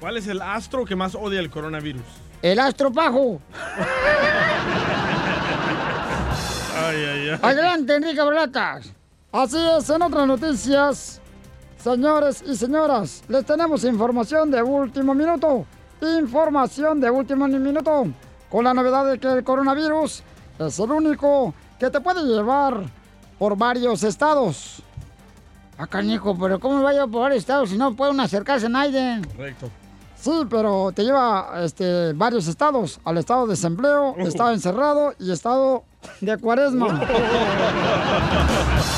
¿Cuál es el astro que más odia el coronavirus? El astro pajo. Ay, ay, ay. Adelante, Enrique Berlatas. Así es, en otras noticias, señores y señoras, les tenemos información de último minuto. Información de último minuto. Con la novedad de que el coronavirus es el único que te puede llevar por varios estados. Acá, Nico, pero ¿cómo va a llevar por varios estados si no pueden acercarse a nadie? Correcto. Sí, pero te lleva este, varios estados. Al estado de desempleo, estado encerrado y estado de cuaresma.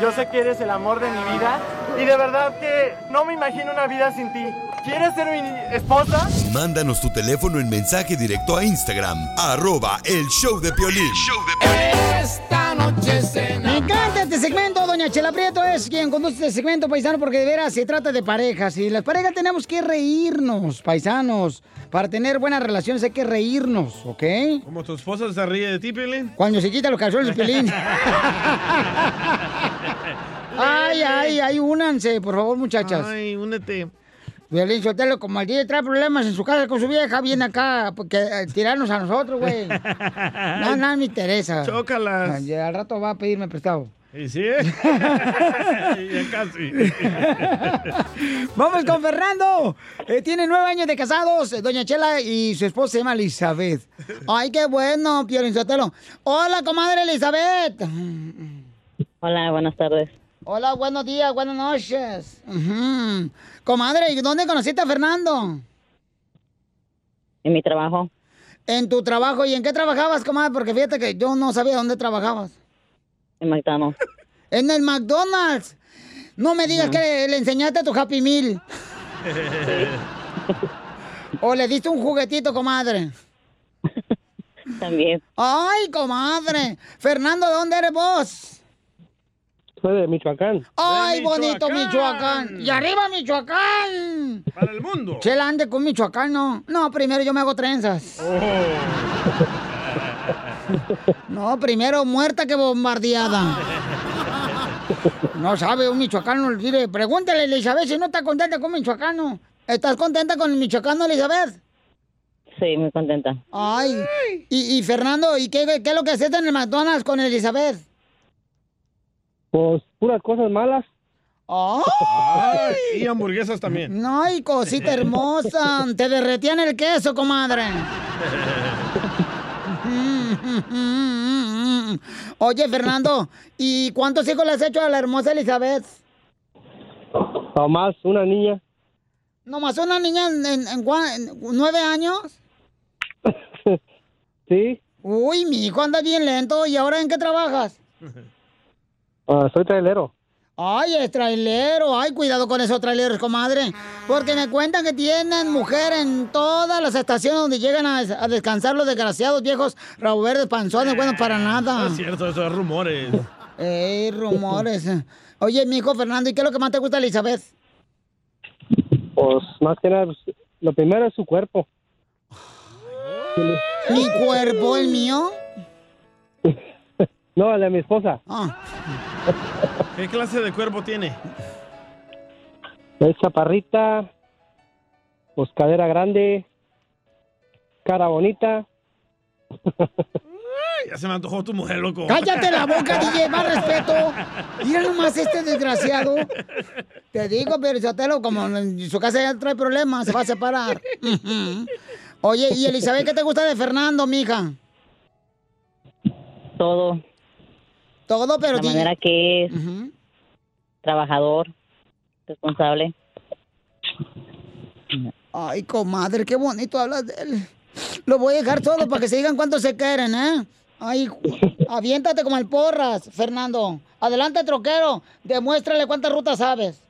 Yo sé que eres el amor de mi vida. Y de verdad que no me imagino una vida sin ti. ¿Quieres ser mi esposa? Mándanos tu teléfono en mensaje directo a Instagram, arroba el show de Piolín. Esta noche Me encanta este segmento, doña Chela Prieto es quien conduce este segmento, paisano, porque de veras se trata de parejas. Y las parejas tenemos que reírnos, paisanos. Para tener buenas relaciones hay que reírnos, ¿ok? ¿Como tu esposa se ríe de ti, Piolín? Cuando se quita los calzones, Pelín. Ay, ay, ay, únanse, por favor, muchachas. Ay, únete. Violín Sotelo, como el día trae problemas en su casa con su vieja, viene acá porque, eh, tirarnos a nosotros, güey. No, no me interesa. Chócalas. Al rato va a pedirme prestado. ¿Y sí? ya casi. Vamos con Fernando. Eh, tiene nueve años de casados, eh, doña Chela y su esposa se llama Elizabeth. Ay, qué bueno, Sotelo. Hola, comadre Elizabeth. Hola, buenas tardes. Hola, buenos días, buenas noches. Ujú. Comadre, ¿y dónde conociste a Fernando? En mi trabajo. En tu trabajo. ¿Y en qué trabajabas, comadre? Porque fíjate que yo no sabía dónde trabajabas. En McDonald's. En el McDonald's. No me digas que le enseñaste a tu Happy Meal. O le diste un juguetito, comadre. También. Ay, comadre. Fernando, ¿de dónde eres vos? Soy de Michoacán. Ay, bonito Michoacán. Y arriba Michoacán. Para el mundo. Chela ande con Michoacán, no. No, primero yo me hago trenzas. No, primero muerta que bombardeada. No sabe un michoacano, dile, pregúntale, Elizabeth, si no está contenta con michoacano. ¿Estás contenta con el michoacano, Elizabeth? Sí, muy contenta. Ay, y, y Fernando, ¿y qué, qué es lo que haces en el McDonald's con Elizabeth? Pues puras cosas malas. ¡Ay! Y hamburguesas también. Ay, cosita hermosa. Te derretían el queso, comadre. Oye, Fernando, ¿y cuántos hijos le has hecho a la hermosa Elizabeth? O más, una niña. ¿Nomás una niña en, en- en cua- en nueve años? Sí. Uy, mi hijo anda bien lento. ¿Y ahora en qué trabajas? Ah, soy trailero. Ay, es trailero. Ay, cuidado con esos traileros, comadre. Porque me cuentan que tienen mujer en todas las estaciones donde llegan a, a descansar los desgraciados viejos rabo verdes panzones, bueno, para No nada. es cierto, eso es rumores. Ey, rumores. Oye, mi hijo Fernando, ¿y qué es lo que más te gusta, Elizabeth? Pues más que nada, pues, lo primero es su cuerpo. ¿Mi cuerpo, el mío? No, el de mi esposa. Ah. ¿Qué clase de cuerpo tiene? Es chaparrita, pues cadera grande, cara bonita. Ay, ya se me antojó tu mujer, loco. Cállate la boca, DJ, más respeto. Mira nomás este desgraciado. Te digo, pero como en su casa ya trae problemas, se va a separar. Oye, y Elizabeth, ¿qué te gusta de Fernando, mija? Todo. Todo, pero La manera que es. Trabajador. Responsable. Ay, comadre, qué bonito hablas de él. Lo voy a dejar todo para que se digan cuánto se quieren, ¿eh? Ay, aviéntate como el porras, Fernando. Adelante, troquero. Demuéstrale cuántas rutas sabes.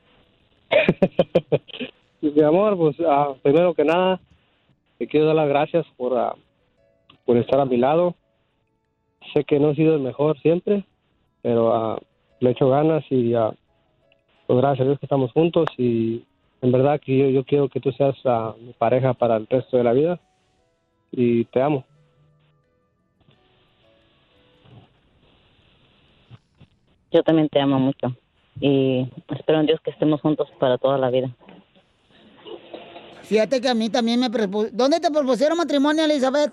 Mi amor, pues ah, primero que nada, te quiero dar las gracias por, ah, por estar a mi lado. Sé que no he sido el mejor siempre, pero ah, le echo ganas y ah, pues gracias a Dios que estamos juntos y en verdad que yo, yo quiero que tú seas ah, mi pareja para el resto de la vida y te amo. Yo también te amo mucho y espero en Dios que estemos juntos para toda la vida. Fíjate que a mí también me propusieron. ¿Dónde te propusieron matrimonio, Elizabeth?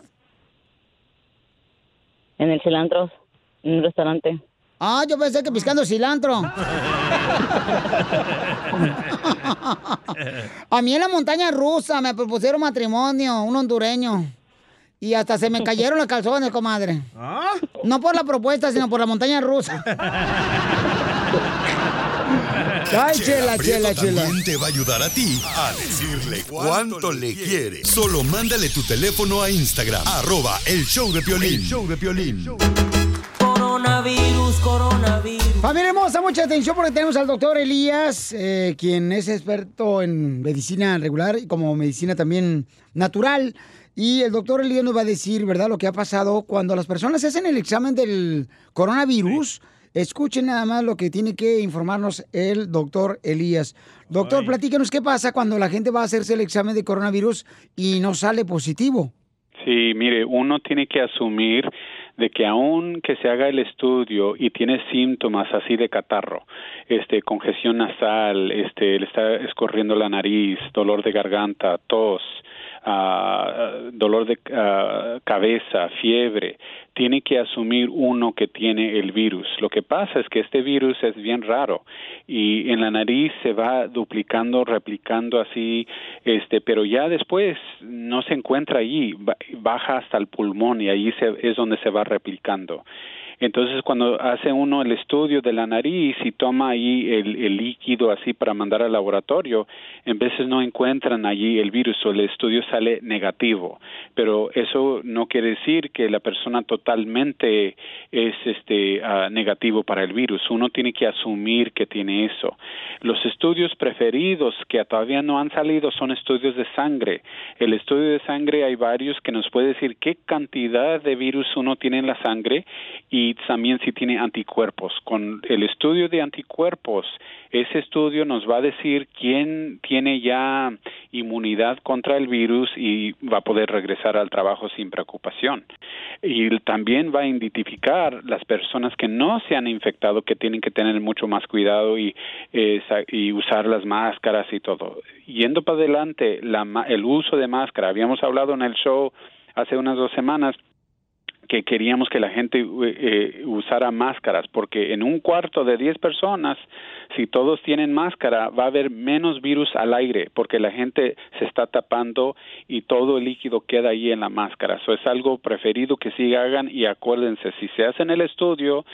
En el cilantro, en un restaurante. Ah, yo pensé que piscando cilantro. A mí en la montaña rusa me propusieron matrimonio, un hondureño. Y hasta se me cayeron los calzones, comadre. No por la propuesta, sino por la montaña rusa. Ay, chela, chela, chela. También te va a ayudar a ti a decirle cuánto le quiere. Solo mándale tu teléfono a Instagram, arroba el show de Piolín. El show de Piolín. Coronavirus, coronavirus. Familia hermosa, mucha atención porque tenemos al doctor Elías, eh, quien es experto en medicina regular y como medicina también natural. Y el doctor Elías nos va a decir, ¿verdad?, lo que ha pasado cuando las personas hacen el examen del coronavirus. Escuchen nada más lo que tiene que informarnos el doctor Elías. Doctor, platícanos qué pasa cuando la gente va a hacerse el examen de coronavirus y no sale positivo. Sí, mire, uno tiene que asumir de que aun que se haga el estudio y tiene síntomas así de catarro, este congestión nasal, este le está escorriendo la nariz, dolor de garganta, tos, ah, dolor de ah, cabeza, fiebre, tiene que asumir uno que tiene el virus. Lo que pasa es que este virus es bien raro y en la nariz se va duplicando, replicando así, este, pero ya después no se encuentra allí, ba- baja hasta el pulmón y ahí se, es donde se va replicando. Entonces, cuando hace uno el estudio de la nariz y toma ahí el, el líquido así para mandar al laboratorio, en veces no encuentran allí el virus o el estudio sale negativo. Pero eso no quiere decir que la persona totalmente es este ah, negativo para el virus. Uno tiene que asumir que tiene eso. Los estudios preferidos que todavía no han salido son estudios de sangre. El estudio de sangre hay varios que nos puede decir qué cantidad de virus uno tiene en la sangre y también si tiene anticuerpos. Con el estudio de anticuerpos, ese estudio nos va a decir quién tiene ya inmunidad contra el virus y va a poder regresar al trabajo sin preocupación. Y también va a identificar las personas que no se han infectado, que tienen que tener mucho más cuidado y, eh, sa- y usar las máscaras y todo. Yendo para adelante, la el uso de máscara, habíamos hablado en el show hace unas dos semanas que queríamos que la gente eh, usara máscaras, porque en un cuarto de 10 personas, si todos tienen máscara, va a haber menos virus al aire, porque la gente se está tapando y todo el líquido queda ahí en la máscara. Eso es algo preferido que sí hagan y acuérdense, si se hacen el estudio,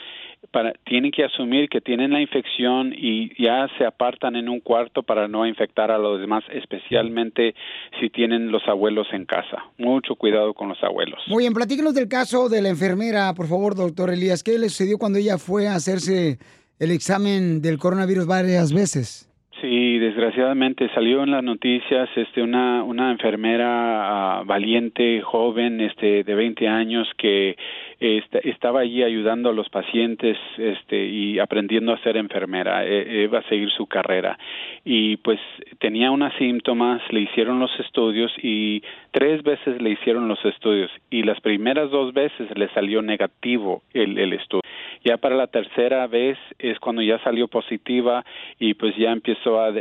para, tienen que asumir que tienen la infección y ya se apartan en un cuarto para no infectar a los demás, especialmente si tienen los abuelos en casa. Mucho cuidado con los abuelos. Muy bien, platíquenos del caso de la enfermera, por favor, doctor Elías. ¿Qué le sucedió cuando ella fue a hacerse el examen del coronavirus varias veces? Sí, desgraciadamente salió en las noticias este una una enfermera ah, valiente, joven, este de 20 años que este, estaba allí ayudando a los pacientes este y aprendiendo a ser enfermera, iba a seguir su carrera y pues tenía unos síntomas, le hicieron los estudios y tres veces le hicieron los estudios y las primeras dos veces le salió negativo el, estudio. Ya para la tercera vez es cuando ya salió positiva y pues ya empezó a,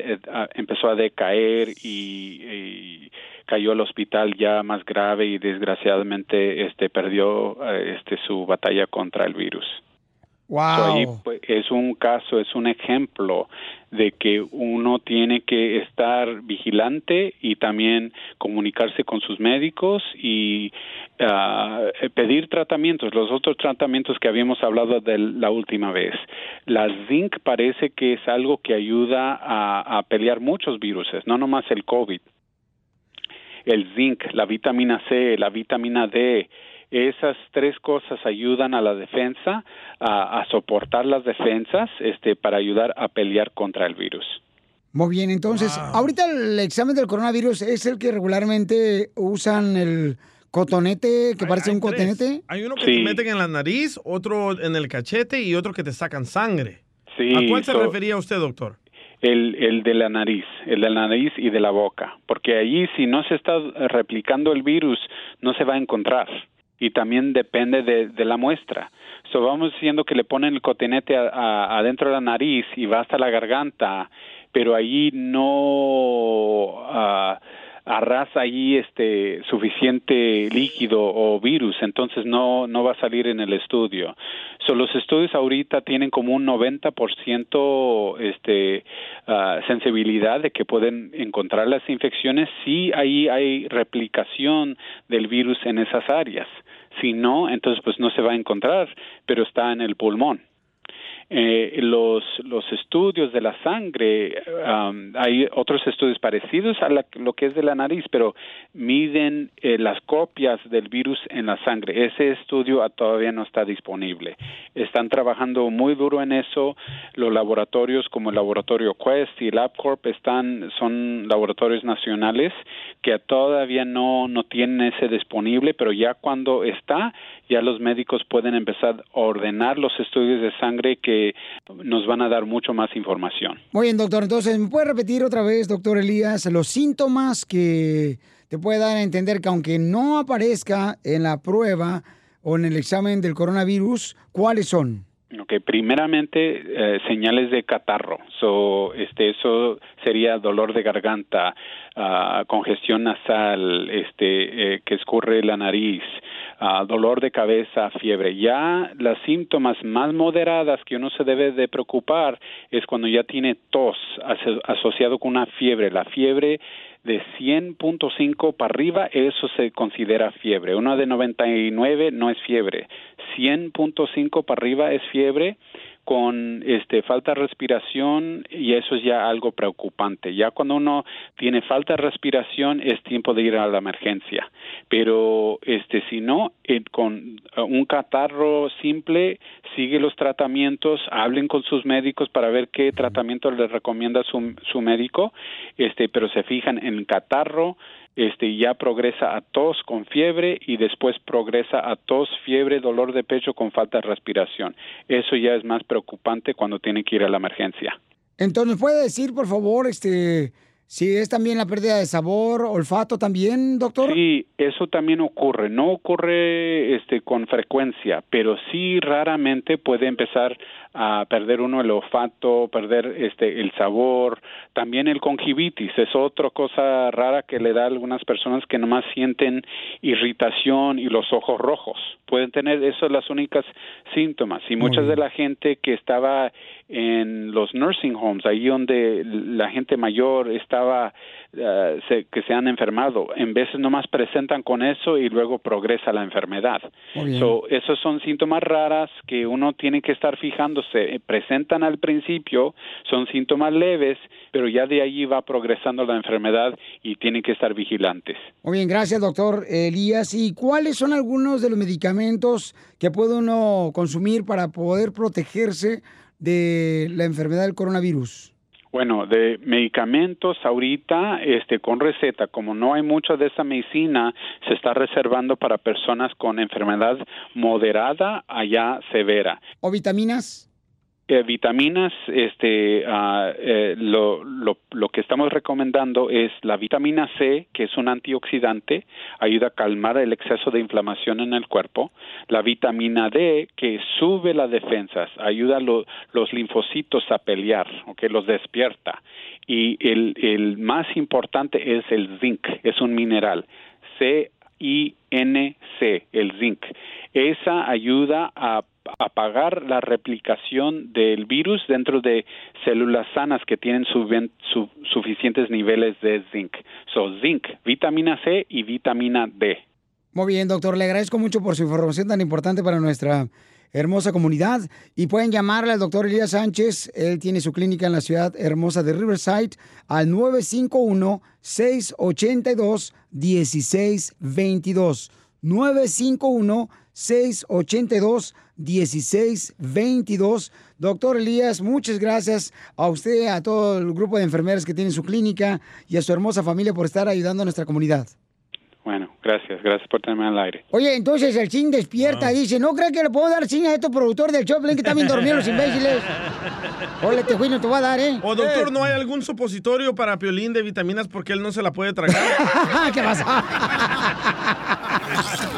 empezó a decaer y, y cayó al hospital ya más grave y desgraciadamente este perdió eh, este su batalla contra el virus. So, ahí, pues, es un caso, es un ejemplo de que uno tiene que estar vigilante y también comunicarse con sus médicos y ah, pedir tratamientos, los otros tratamientos que habíamos hablado de la última vez. La zinc parece que es algo que ayuda a, a pelear muchos virus, no nomás el COVID. El zinc, la vitamina C, la vitamina D, Esas tres cosas ayudan a la defensa, a, a soportar las defensas, este, para ayudar a pelear contra el virus. Muy bien, entonces, ahorita el examen del coronavirus es el que regularmente usan el cotonete, que parece un cotonete. Hay uno que Sí. te meten en la nariz, otro en el cachete y otro que te sacan sangre. Sí, ¿A cuál se refería usted, doctor? El, el de la nariz, el de la nariz y de la boca, porque allí si no se está replicando el virus, no se va a encontrar. Y también depende de, de la muestra. So, vamos diciendo que le ponen el a- adentro de la nariz y va hasta la garganta, pero allí no ah, arrasa allí este suficiente líquido o virus, entonces no no va a salir en el estudio. So, los estudios ahorita tienen como un 90% este ah, sensibilidad de que pueden encontrar las infecciones si ahí hay replicación del virus en esas áreas. Si no, entonces pues no se va a encontrar, pero está en el pulmón. Eh, los, los estudios de la sangre, um, hay otros estudios parecidos a la- lo que es de la nariz, pero miden eh, las copias del virus en la sangre. Ese estudio todavía no está disponible. Están trabajando muy duro en eso. Los laboratorios como el laboratorio Quest y LabCorp están, son laboratorios nacionales que todavía no, no tienen ese disponible, pero ya cuando está, ya los médicos pueden empezar a ordenar los estudios de sangre que nos van a dar mucho más información. Muy bien, doctor. Entonces, ¿me puede repetir otra vez, doctor Elías, los síntomas que te puede dar a entender que aunque no aparezca en la prueba o en el examen del coronavirus, ¿cuáles son? Primeramente eh, señales de catarro, so, este, eso sería dolor de garganta, ah, congestión nasal, este, eh, que escurre la nariz, ah, dolor de cabeza, fiebre. Ya las síntomas más moderadas que uno se debe de preocupar es cuando ya tiene tos aso- asociado con una fiebre. La fiebre de 100.5 para arriba, eso se considera fiebre. Una de 99 no es fiebre. 100.5 para arriba es fiebre con este falta de respiración y eso es ya algo preocupante. Ya cuando uno tiene falta de respiración es tiempo de ir a la emergencia. Pero este si no eh, con eh, un catarro simple sigue los tratamientos, hablen con sus médicos para ver qué tratamiento les recomienda su, su médico, este pero se fijan en el catarro, este ya progresa a tos con fiebre y después progresa a tos, fiebre, dolor de pecho con falta de respiración. Eso ya es más preocupante cuando tiene que ir a la emergencia. Entonces, ¿puede decir, por favor, este, si es también la pérdida de sabor, olfato también, doctor? Sí, eso también ocurre. No ocurre este con frecuencia, pero sí raramente puede empezar a perder uno el olfato, perder este el sabor, también el conjuntivitis es otra cosa rara que le da a algunas personas que nomás sienten irritación y los ojos rojos. Pueden tener esas las únicas síntomas y muchas de la gente que estaba en los nursing homes, ahí donde la gente mayor estaba eh, se- que se han enfermado, en veces nomás presentan con eso y luego progresa la enfermedad. So, esos son síntomas raras que uno tiene que estar fijándose. Eh, Presentan al principio, son síntomas leves, pero ya de allí va progresando la enfermedad y tienen que estar vigilantes. Muy bien, gracias, doctor Elías. ¿Y cuáles son algunos de los medicamentos que puede uno consumir para poder protegerse de la enfermedad del coronavirus? Bueno, de medicamentos ahorita, este, con receta, como no hay mucha de esa medicina, se está reservando para personas con enfermedad moderada a ya severa. ¿O vitaminas? Eh, vitaminas, este, ah, eh, lo, lo, lo que estamos recomendando es la vitamina C, que es un antioxidante, ayuda a calmar el exceso de inflamación en el cuerpo. La vitamina D, que sube las defensas, ayuda a lo- los linfocitos a pelear, que los despierta. Y el, el más importante es el zinc, es un mineral. C I-N-C, el zinc. Esa ayuda a apagar la replicación del virus dentro de células sanas que tienen suficientes niveles de zinc. So, zinc, vitamina C y vitamina D. Muy bien, doctor. Le agradezco mucho por su información tan importante para nuestra hermosa comunidad. Y pueden llamarle al doctor Elías Sánchez. Él tiene su clínica en la ciudad hermosa de Riverside al 951-682-1622. 1-855-682-1622. Doctor Elías, muchas gracias a usted, a todo el grupo de enfermeras que tiene su clínica y a su hermosa familia por estar ayudando a nuestra comunidad. Bueno, gracias, gracias por tenerme al aire. Oye, entonces el chin despierta, dice, ¿no cree que le puedo dar chin a estos productores del Choplin que están bien dormidos los imbéciles? Ole, te no te voy a dar, ¿eh? O doctor, ¿no hay algún supositorio para Piolín de vitaminas porque él no se la puede tragar? ¿Qué pasa?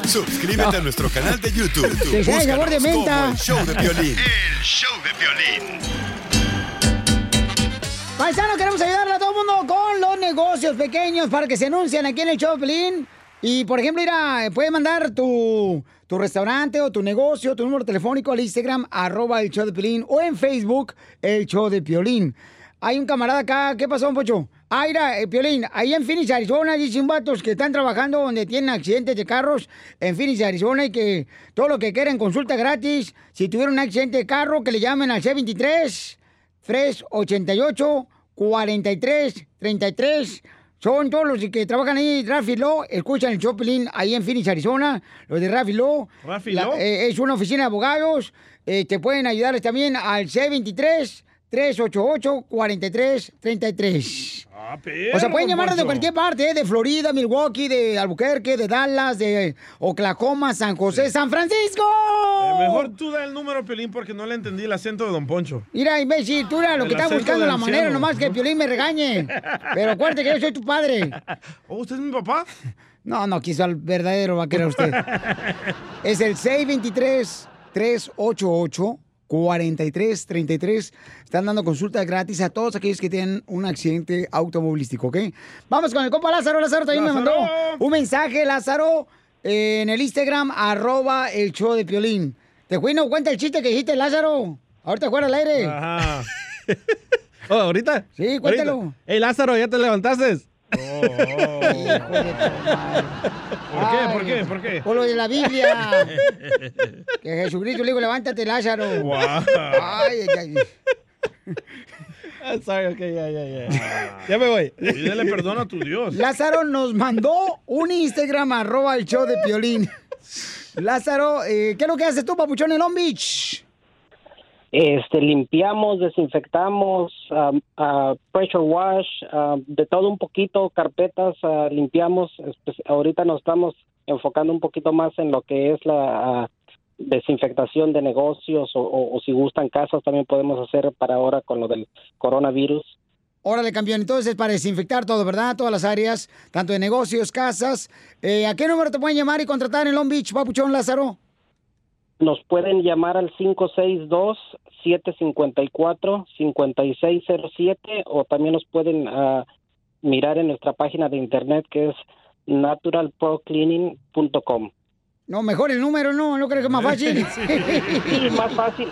Suscríbete a nuestro canal de YouTube. Que sea de sabor de menta. el show de violín. El show de violín. Paisano, queremos ayudarle a todo el mundo con los negocios pequeños para que se anuncien aquí en el Choplin. Y, por ejemplo, mira, puedes mandar tu, tu restaurante o tu negocio, tu número telefónico al Instagram, arroba el show de Piolín, o en Facebook, el show de Piolín. Hay un camarada acá, ¿qué pasó, Pocho? Ah, mira, eh, Piolín, ahí en Phoenix, Arizona, dicen vatos que están trabajando donde tienen accidentes de carros en Phoenix, Arizona, y que todo lo que quieren, consulta gratis. Si tuvieron un accidente de carro, que le llamen al C23 388 43 33 son todos los que trabajan ahí, Rafi Law, escuchan el Choplin ahí en Phoenix, Arizona, los de Rafi Law. Rafi La- Law. eh, es una oficina de abogados. eh, te pueden ayudarles también al C23 388 43 33. Ah, O sea, pueden llamarnos de cualquier parte, ¿eh? de Florida, Milwaukee, de Albuquerque, de Dallas, de Oklahoma, San José, San Francisco. Eh, mejor tú da el número, Piolín, porque no le entendí el acento de Don Poncho. Mira, imbécil, tú eras lo El que estás buscando la manera nomás que Piolín me regañe. Pero acuérdate que yo soy tu padre. ¿Oh, usted es mi papá? No, no, quiso al verdadero va a querer usted. es el 623-388-4333. Están dando consulta gratis a todos aquellos que tienen un accidente automovilístico, ¿ok? Vamos con el compa Lázaro. Lázaro también me mandó un mensaje, Lázaro, eh, en el Instagram, arroba el show de Piolín. Te no cuenta el chiste que dijiste, Lázaro. Ahorita fuera al aire. Ajá. Oh, ¿ahorita? Sí, cuéntalo. Ahorita. Ey, Lázaro, ¿ya te levantaste? ¿Por qué? ¿Por qué? ¿Por qué? Por lo de la Biblia. que Jesucristo le dijo, levántate, Lázaro. Guau. Ay, ay, ay. Ah, sorry, ok, ya, ya, ya. Ya me voy. Pídele perdón a tu Dios. Lázaro nos mandó un Instagram, arroba el show de Piolín. Lázaro, eh, ¿qué es lo que haces tú, papuchón, en Long Beach? Este, limpiamos, desinfectamos, um, ah, pressure wash, ah, de todo un poquito, carpetas, ah, limpiamos. Ahorita nos estamos enfocando un poquito más en lo que es la ah, desinfectación de negocios o, o- o si gustan casas también podemos hacer para ahora con lo del coronavirus. Órale, campeón. Entonces, para desinfectar todo, ¿verdad? Todas las áreas, tanto de negocios, casas. Eh, ¿A qué número te pueden llamar y contratar en Long Beach, papuchón, Lázaro? Nos pueden llamar al 562-754-5607 o también nos pueden ah, mirar en nuestra página de internet que es naturalprocleaning.com. No, mejor el número, ¿no? ¿No creo que es más fácil? Sí, más fácil.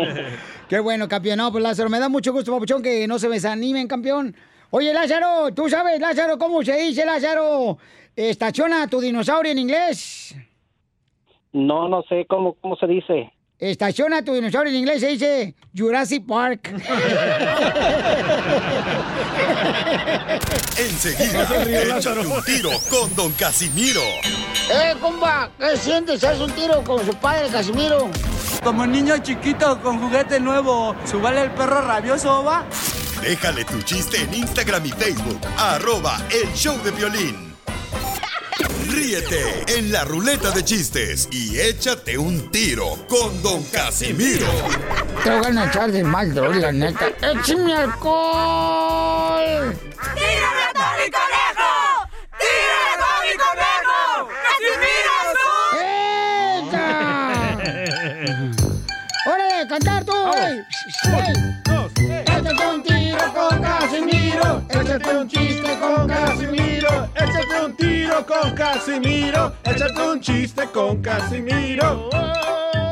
Qué bueno, campeón. No, pues Lázaro, me da mucho gusto, papuchón, que no se desanimen, campeón. Oye, Lázaro, ¿tú sabes, Lázaro, cómo se dice, Lázaro? Estaciona tu dinosaurio en inglés. No, no sé cómo, cómo se dice. Estaciona tu dinosaurio en inglés se dice Jurassic Park. Enseguida, échate un tiro con Don Casimiro. ¡Eh, compa! ¿Qué sientes? ¿Haz un tiro con su padre, Casimiro? Como niño chiquito con juguete nuevo, ¿subale el perro rabioso, va? Déjale tu chiste en Instagram y Facebook, arroba el show de violín. Ríete en la ruleta de chistes y échate un tiro con Don Casimiro. Te voy a echar de mal, droga, la neta. ¡Échame alcohol! ¡Tírame a Tony Conejo! ¡Tírame a Tony Conejo! ¡Echa! ¡Órale, cantar tú, güey! ¡Ey! Échate un tiro con Casimiro, échate un chiste con Casimiro, Échate un tiro con Casimiro. Échate un chiste con Casimiro.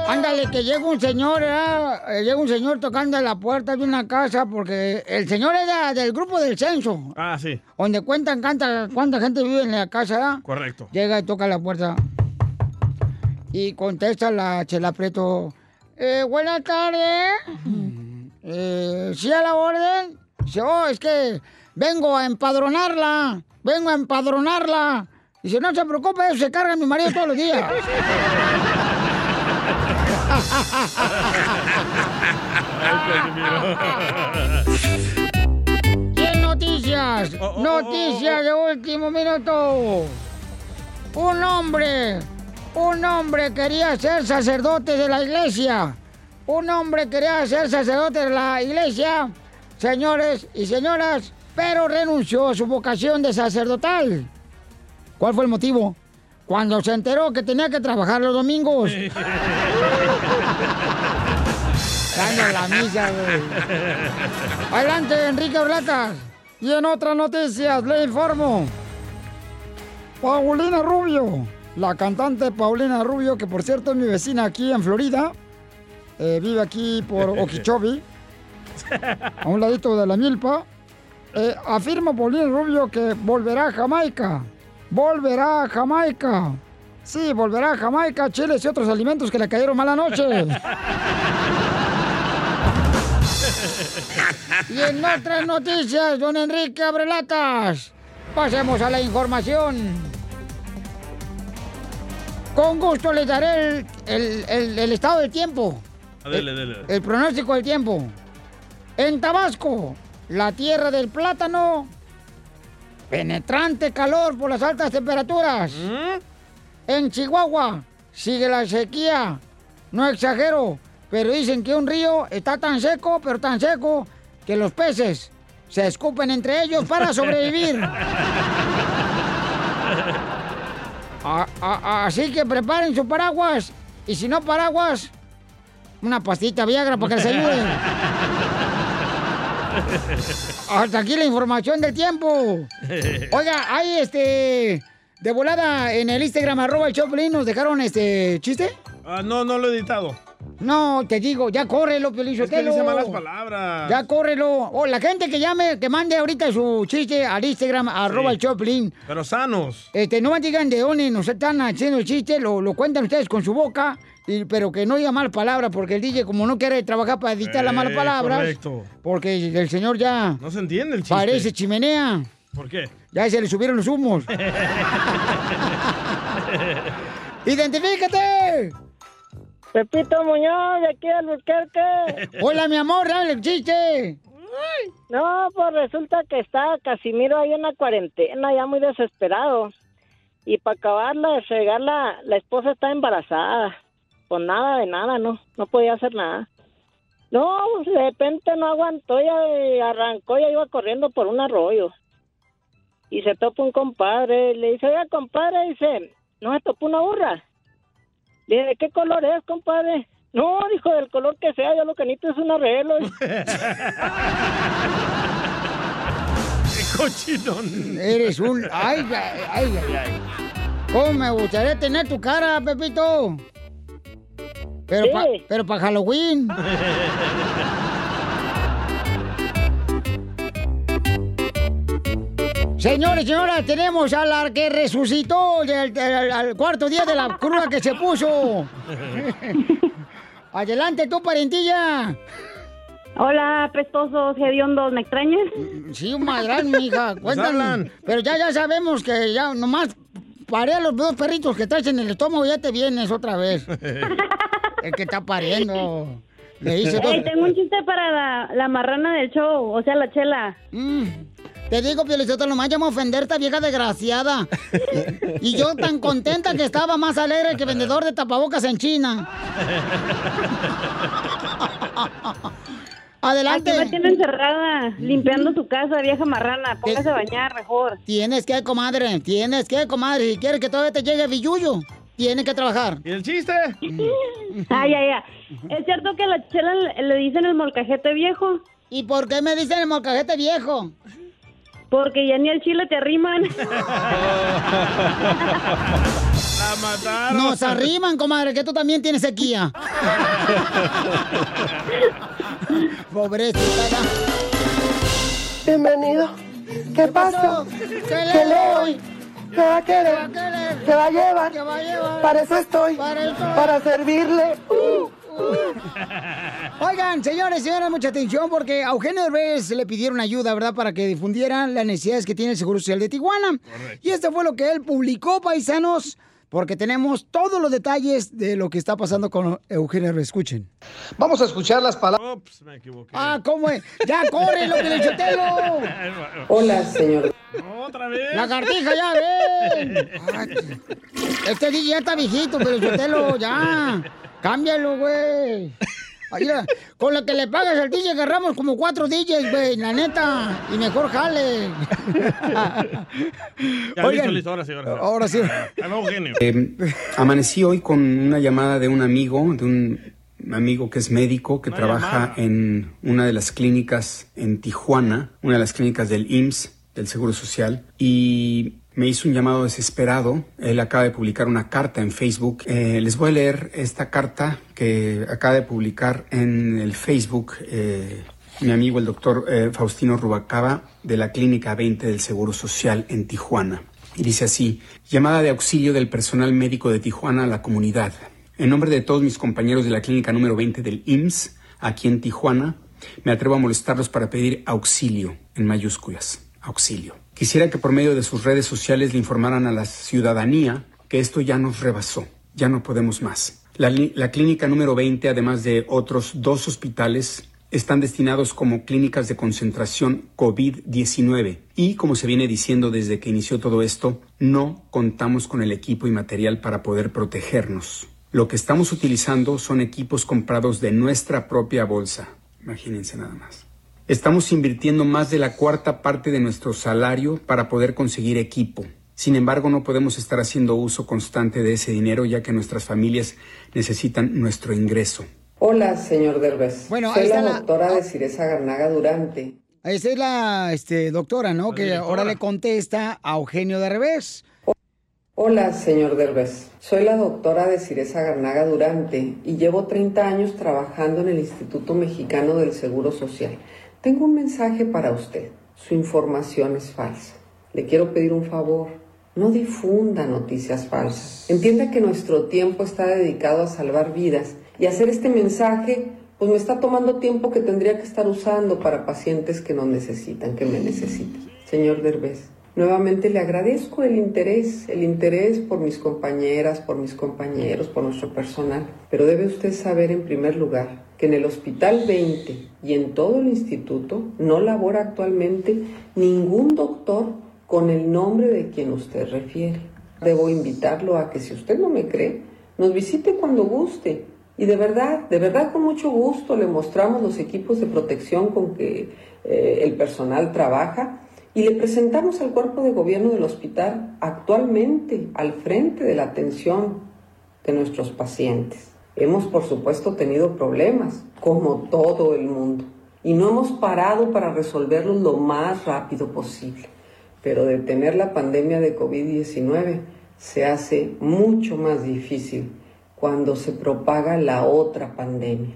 Ándale, que llega un señor, ¿verdad? Eh, llega un señor tocando a la puerta de una casa porque el señor era del grupo del censo, Ah, sí, donde cuentan canta, cuánta gente vive en la casa, ¿verdad? correcto. Llega y toca la puerta. Y contesta la Chela Preto. Eh, buenas tardes. Eh, ¿Sí a la orden? Dice, oh, es que vengo a empadronarla. Vengo a empadronarla. Dice, no se preocupe, eso se carga mi marido todos los días. Y en noticias, noticias de último minuto. Un hombre, un hombre quería ser sacerdote de la iglesia. Un hombre quería ser sacerdote de la iglesia, señores y señoras, pero renunció a su vocación de sacerdotal. ¿Cuál fue el motivo? Cuando se enteró que tenía que trabajar los domingos. Dando la misa, güey. Adelante, Enrique Orlatas. Y en otras noticias, le informo. Paulina Rubio, la cantante Paulina Rubio, que por cierto es mi vecina aquí en Florida, eh, vive aquí por Okeechobee, a un ladito de la milpa, eh, afirma Paulina Rubio que volverá a Jamaica. Volverá a Jamaica. Sí, volverá a Jamaica, chiles y otros alimentos que le cayeron mala noche. Y en otras noticias, don Enrique Abrelatas, pasemos a la información. Con gusto les daré el, el- el- el estado del tiempo, Dele, dele. el pronóstico del tiempo. En Tabasco, la tierra del plátano, penetrante calor por las altas temperaturas. En Chihuahua, sigue la sequía. No exagero, pero dicen que un río está tan seco, pero tan seco, que los peces se escupen entre ellos para sobrevivir. A- a- así que preparen su paraguas. Y si no paraguas, una pastita Viagra para que les ayude. Hasta aquí la información del tiempo. Oiga, hay este. De volada en el Instagram, arroba el Choplin, nos dejaron este chiste. Ah, no, no lo he editado. No, te digo, ya córrelo, Piolín Es que dice malas palabras. Ya córrelo. O la gente que llame, que mande ahorita su chiste al Instagram, arroba el Choplin. Pero sanos. Este, no me digan de dónde nos están haciendo el chiste, lo, lo cuentan ustedes con su boca, y- pero que no diga malas palabras, porque el DJ, como no quiere trabajar para editar las malas Eh, palabras, correcto. porque el señor ya No se entiende el chiste. parece chimenea. ¿Por qué? Ya se le subieron los humos. ¡Identifícate! Pepito Muñoz, de aquí al Burquerque. Hola, mi amor, dale el chiste. No, pues resulta que está Casimiro ahí en la cuarentena, ya muy desesperado. Y para acabarla de fregar, la, la esposa está embarazada. Pues nada de nada, no, no podía hacer nada. No, pues, de repente no aguantó, ya eh, arrancó, ya iba corriendo por un arroyo. Y se topa un compadre, le dice, oiga, compadre, dice, ¿no se topa una burra? Le dice, ¿de qué color es, compadre? No, dijo, del color que sea, yo lo que necesito es un arreglo. ¡Qué cochinón! Eres un... ¡Ay, ay, ay, ay! ay. ¿Cómo me gustaría tener tu cara, Pepito? Pero para pero pa Halloween. Señores señoras, tenemos a la que resucitó del- al, al cuarto día de la cruda que se puso. Adelante tú, parentilla. Hola, pestosos, hediondos, ¿me extrañas? Sí, un madrán, mija. Cuéntanos. Pero ya, ya sabemos que ya nomás paré a los dos perritos que traes en el estómago y ya te vienes otra vez. el que está pariendo. Le dice dos... Ey, tengo un chiste para la, la marrana del show, o sea, la chela. Mm, Te digo, Pielizotelo, nomás llamo a ofender a esta vieja desgraciada. Y yo tan contenta que estaba más alegre que vendedor de tapabocas en China. Adelante. Aquí me tiene encerrada, limpiando su casa, vieja marrana. Póngase a bañar mejor. Tienes que, comadre, tienes que, comadre. Si quieres que todavía te llegue billuyo, tienes que trabajar. ¿Y el chiste? Ay, ay, ay. ¿Es cierto que a la chela le, dicen el molcajete viejo? ¿Y por qué me dicen el molcajete viejo? Porque ya ni el chile te arriman. La mataron. Nos arriman, comadre, que tú también tienes sequía. Pobrecita. Bienvenido. ¿Qué pasa? ¿Qué ¿Qué le le doy? ¿Qué va a querer? ¿Qué va a querer? ¿Qué va a llevar? ¿Qué va a llevar? Para eso estoy. Para eso. Para servirle. Uh, Oigan, señores, señoras, mucha atención porque a Eugenio Derbez le pidieron ayuda, ¿verdad? Para que difundieran las necesidades que tiene el Seguro Social de Tijuana. Y esto fue lo que él publicó, paisanos, porque tenemos todos los detalles de lo que está pasando con Eugenio. Escuchen. Vamos a escuchar las palabras. Ups, me equivoqué. Ah, ¿cómo es? ¡Ya corre, lo que le chotelo! Hola, señor. Otra vez. ¡La cartija, ya, ven! Ay, Este DJ ya está viejito, pero chotelo, ya. Cámbialo, güey. Mira, con lo que le pagas al DJ agarramos como cuatro DJs, güey, la neta. Y mejor jale. Ya, Oigan, listo, listo, ahora sí, ahora sí. Ahora. Eh, amanecí hoy con una llamada de un amigo, de un amigo que es médico, que trabaja en una de las clínicas en Tijuana, una de las clínicas del IMSS, del Seguro Social, y me hizo un llamado desesperado. Él acaba de publicar una carta en Facebook. Eh, les voy a leer esta carta que acaba de publicar en el Facebook eh, mi amigo el doctor eh, Faustino Rubacaba de la Clínica 20 del Seguro Social en Tijuana. Y dice así, llamada de auxilio del personal médico de Tijuana a la comunidad. En nombre de todos mis compañeros de la clínica número 20 del IMSS, aquí en Tijuana, me atrevo a molestarlos para pedir auxilio, en mayúsculas, auxilio. Quisiera que por medio de sus redes sociales le informaran a la ciudadanía que esto ya nos rebasó, ya no podemos más. La, clínica número 20, además de otros dos hospitales, están destinados como clínicas de concentración COVID-19 y, como se viene diciendo desde que inició todo esto, no contamos con el equipo y material para poder protegernos. Lo que estamos utilizando son equipos comprados de nuestra propia bolsa. Imagínense nada más. Estamos invirtiendo más de la cuarta parte de nuestro salario para poder conseguir equipo. Sin embargo, no podemos estar haciendo uso constante de ese dinero ya que nuestras familias necesitan nuestro ingreso. Hola, señor Derbez. Bueno, Soy ahí la está la- doctora de Ciresa Garnaga Durante. Esa es la este, doctora, ¿no? Que ahora le contesta a Eugenio Derbez. Hola, señor Derbez. Soy la doctora de Ciresa Garnaga Durante y llevo 30 años trabajando en el Instituto Mexicano del Seguro Social. Tengo un mensaje para usted. Su información es falsa. Le quiero pedir un favor. No difunda noticias falsas. Entienda que nuestro tiempo está dedicado a salvar vidas y hacer este mensaje pues me está tomando tiempo que tendría que estar usando para pacientes que no necesitan, que me necesitan. Señor Derbez, nuevamente le agradezco el interés, el interés por mis compañeras, por mis compañeros, por nuestro personal. Pero debe usted saber en primer lugar que en el Hospital 20 y en todo el instituto no labora actualmente ningún doctor con el nombre de quien usted refiere. Debo invitarlo a que si usted no me cree, nos visite cuando guste. Y de verdad, de verdad con mucho gusto le mostramos los equipos de protección con que eh, el personal trabaja y le presentamos al cuerpo de gobierno del hospital actualmente al frente de la atención de nuestros pacientes. Hemos por supuesto tenido problemas, como todo el mundo, y no hemos parado para resolverlos lo más rápido posible. Pero detener la pandemia de COVID-19 se hace mucho más difícil cuando se propaga la otra pandemia,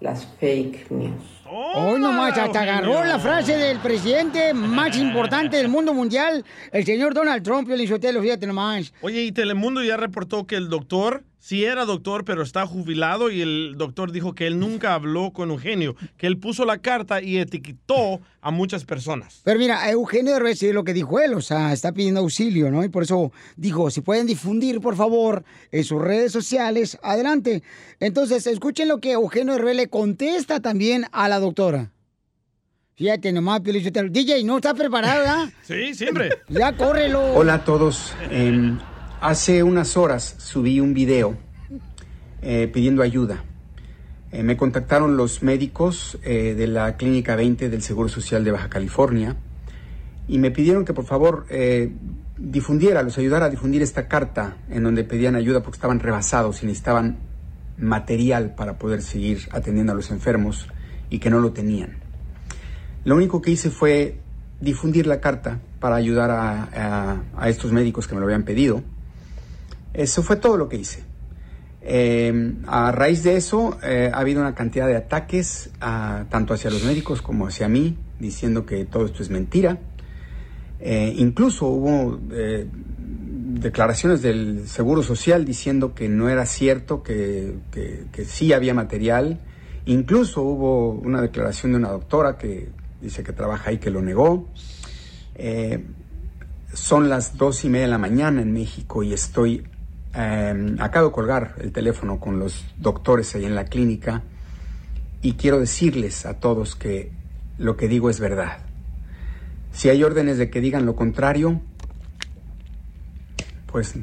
las fake news. Hoy nomás, hasta agarró la frase del presidente más importante del mundo mundial, el señor Donald Trump, y el fíjate nomás. Oye, y Telemundo ya reportó que el doctor, sí era doctor, pero está jubilado y el doctor dijo que él nunca habló con Eugenio, que él puso la carta y etiquetó a muchas personas. Pero mira, Eugenio Derbez sí, lo que dijo él, o sea, está pidiendo auxilio, ¿no? Y por eso dijo, si pueden difundir, por favor, en sus redes sociales, adelante. Entonces, escuchen lo que Eugenio Derbez le contesta también a la doctora. Fíjate nomás, Pio. DJ, ¿no está preparado, ¿verdad? Sí, siempre. Ya, córrelo. Hola a todos. Em, hace unas horas subí un video eh, pidiendo ayuda. Eh, me contactaron los médicos eh, de la Clínica 20 del Seguro Social de Baja California y me pidieron que por favor difundiera, los ayudara a difundir esta carta en donde pedían ayuda porque estaban rebasados y necesitaban material para poder seguir atendiendo a los enfermos y que no lo tenían. Lo único que hice fue difundir la carta para ayudar a estos médicos que me lo habían pedido. Eso fue todo lo que hice. Eh, a raíz de eso eh, ha habido una cantidad de ataques ah, tanto hacia los médicos como hacia mí, diciendo que todo esto es mentira. Eh, incluso hubo declaraciones del Seguro Social diciendo que no era cierto, que, sí había material. Incluso hubo una declaración de una doctora que dice que trabaja ahí que lo negó. Son las dos y media de la mañana en México y estoy, eh, acabo de colgar el teléfono con los doctores ahí en la clínica y quiero decirles a todos que lo que digo es verdad. Si hay órdenes de que digan lo contrario, pues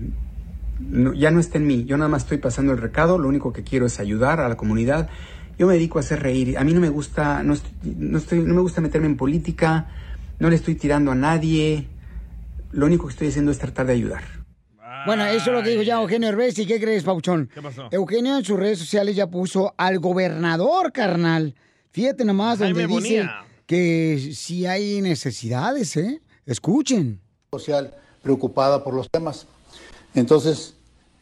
ya no está en mí. Yo nada más estoy pasando el recado, lo único que quiero es ayudar a la comunidad. Yo me dedico a hacer reír. A mí no me gusta, no, estoy- no, estoy- no me gusta meterme en política, no le estoy tirando a nadie. Lo único que estoy haciendo es tratar de ayudar. Bueno, eso es lo que dijo ya Eugenio Herbes. ¿Y qué crees, Pauchón? ¿Qué pasó? Eugenio en sus redes sociales ya puso al gobernador, carnal. Fíjate nomás donde Jaime dice Bonilla. que si hay necesidades, ¿eh? Escuchen. social preocupada por los temas. Entonces,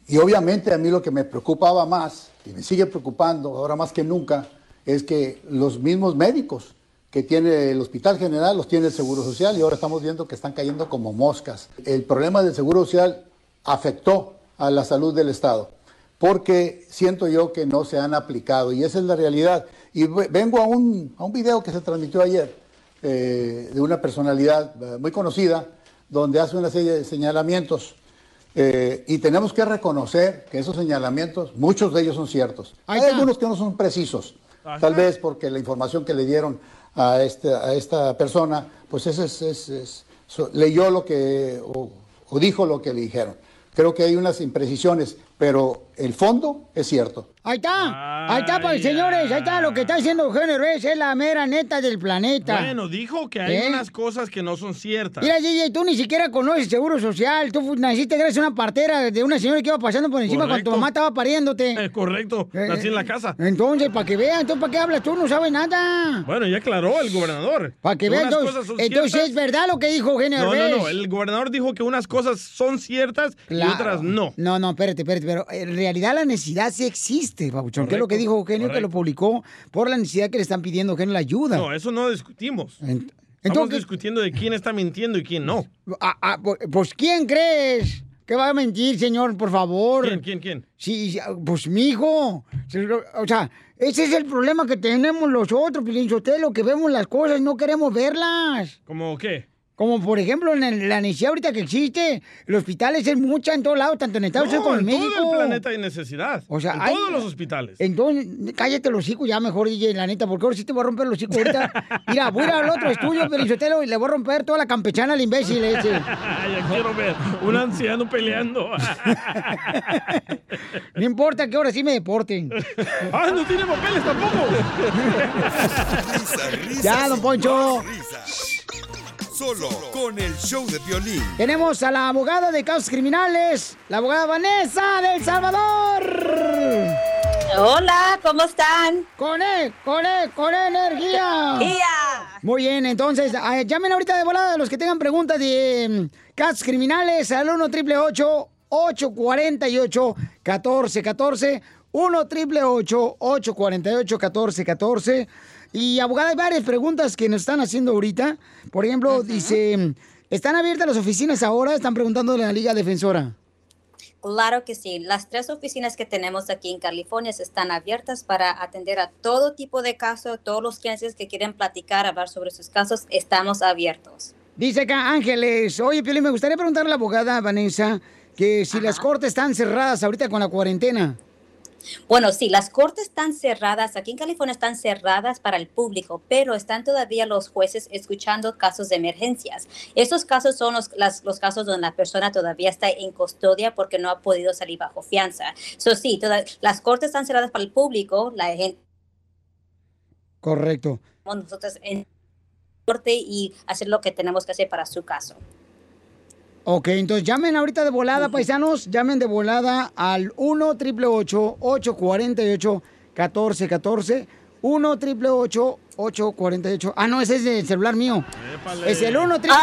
y obviamente a mí lo que me preocupaba más, y me sigue preocupando ahora más que nunca, es que los mismos médicos que tiene el Hospital General los tiene el Seguro Social y ahora estamos viendo que están cayendo como moscas. El problema del Seguro Social afectó a la salud del Estado porque siento yo que no se han aplicado y esa es la realidad. Y ve- vengo a un, a un video que se transmitió ayer eh, de una personalidad eh, muy conocida donde hace una serie de señalamientos eh, y tenemos que reconocer que esos señalamientos, muchos de ellos son ciertos. Hay algunos que no son precisos, tal vez porque la información que le dieron a, este, a esta persona, pues es, es- es- es- so- leyó lo que, o, o dijo lo que le dijeron. Creo que hay unas imprecisiones, pero el fondo es cierto. Ahí está, ahí está, pues, señores, ahí está lo que está diciendo Eugenio es la mera neta del planeta. Bueno, dijo que hay ¿Eh? unas cosas que no son ciertas. Mira, DJ, tú ni siquiera conoces Seguro Social. Tú naciste gracias a una partera de una señora que iba pasando por encima cuando tu mamá estaba pariéndote. Eh, correcto, nací en la casa. Entonces, para que vean, entonces, ¿para qué hablas tú? No sabes nada. Bueno, ya aclaró el gobernador. Para que vean, entonces, cosas son entonces ciertas. es verdad lo que dijo Eugenio No, no, no. El gobernador dijo que unas cosas son ciertas Claro. y otras no. No, no, espérate, espérate, pero en realidad la necesidad sí existe, Pabuchón. ¿Qué es lo que Correcto, dijo Eugenio? Que lo publicó por la necesidad que le están pidiendo Eugenio la ayuda. No, eso no discutimos. Estamos entonces- discutiendo de quién está mintiendo y quién no. Ah, ah, pues, ¿quién crees que va a mentir, señor, por favor? ¿Quién, quién, quién? Sí, sí, pues mi hijo. O sea, ese es el problema que tenemos los otros, Pilín Sotelo, que vemos las cosas y no queremos verlas. ¿Cómo qué? Como por ejemplo en el- la necesidad ahorita que existe, los hospitales es mucha en todos lados, tanto en Estados Unidos No, como en en México. todo el planeta hay necesidad. O sea, en hay- todos los hospitales. Entonces, cállate los hijos ya mejor, DJ, la neta, porque ahora sí te voy a romper los hijos ahorita. Mira, voy a ir al otro estudio, Pelizotelo, y le voy a romper toda la campechana al imbécil ese. ya quiero ver un anciano peleando. No importa que ahora sí me deporten. ¡Ah, no tiene papeles tampoco! Ya, don Poncho. Solo con el show de violín. Tenemos a la abogada de casos criminales, la abogada Vanessa del Salvador. Hola, ¿cómo están? Con E, con E, con energía. ¡Ya! Muy bien, entonces, llamen ahorita de volada los que tengan preguntas de mm, casos criminales al 1 888 848 1414 1 888 848 1414 Y abogada, hay varias preguntas que nos están haciendo ahorita. Por ejemplo, dice, ¿están abiertas las oficinas ahora? Están preguntando de la Liga Defensora. Claro que sí. Las tres oficinas que tenemos aquí en California están abiertas para atender a todo tipo de casos. Todos los clientes que quieren platicar, hablar sobre sus casos, estamos abiertos. Dice acá Ángeles, oye, Piolín, me gustaría preguntarle a la abogada Vanessa que si las cortes están cerradas ahorita con la cuarentena. Bueno, sí, las cortes están cerradas. Aquí en California están cerradas para el público, pero están todavía los jueces escuchando casos de emergencias. Estos casos son los, las- los casos donde la persona todavía está en custodia porque no ha podido salir bajo fianza. So, sí, toda- las cortes están cerradas para el público. La gente, Correcto. nosotros en corte y hacer lo que tenemos que hacer para su caso. Ok, entonces llamen ahorita de volada, paisanos, llamen de volada al 1 888 848 1414 1 triple 848. Ah, no, ese es el celular mío. Es el 1 triple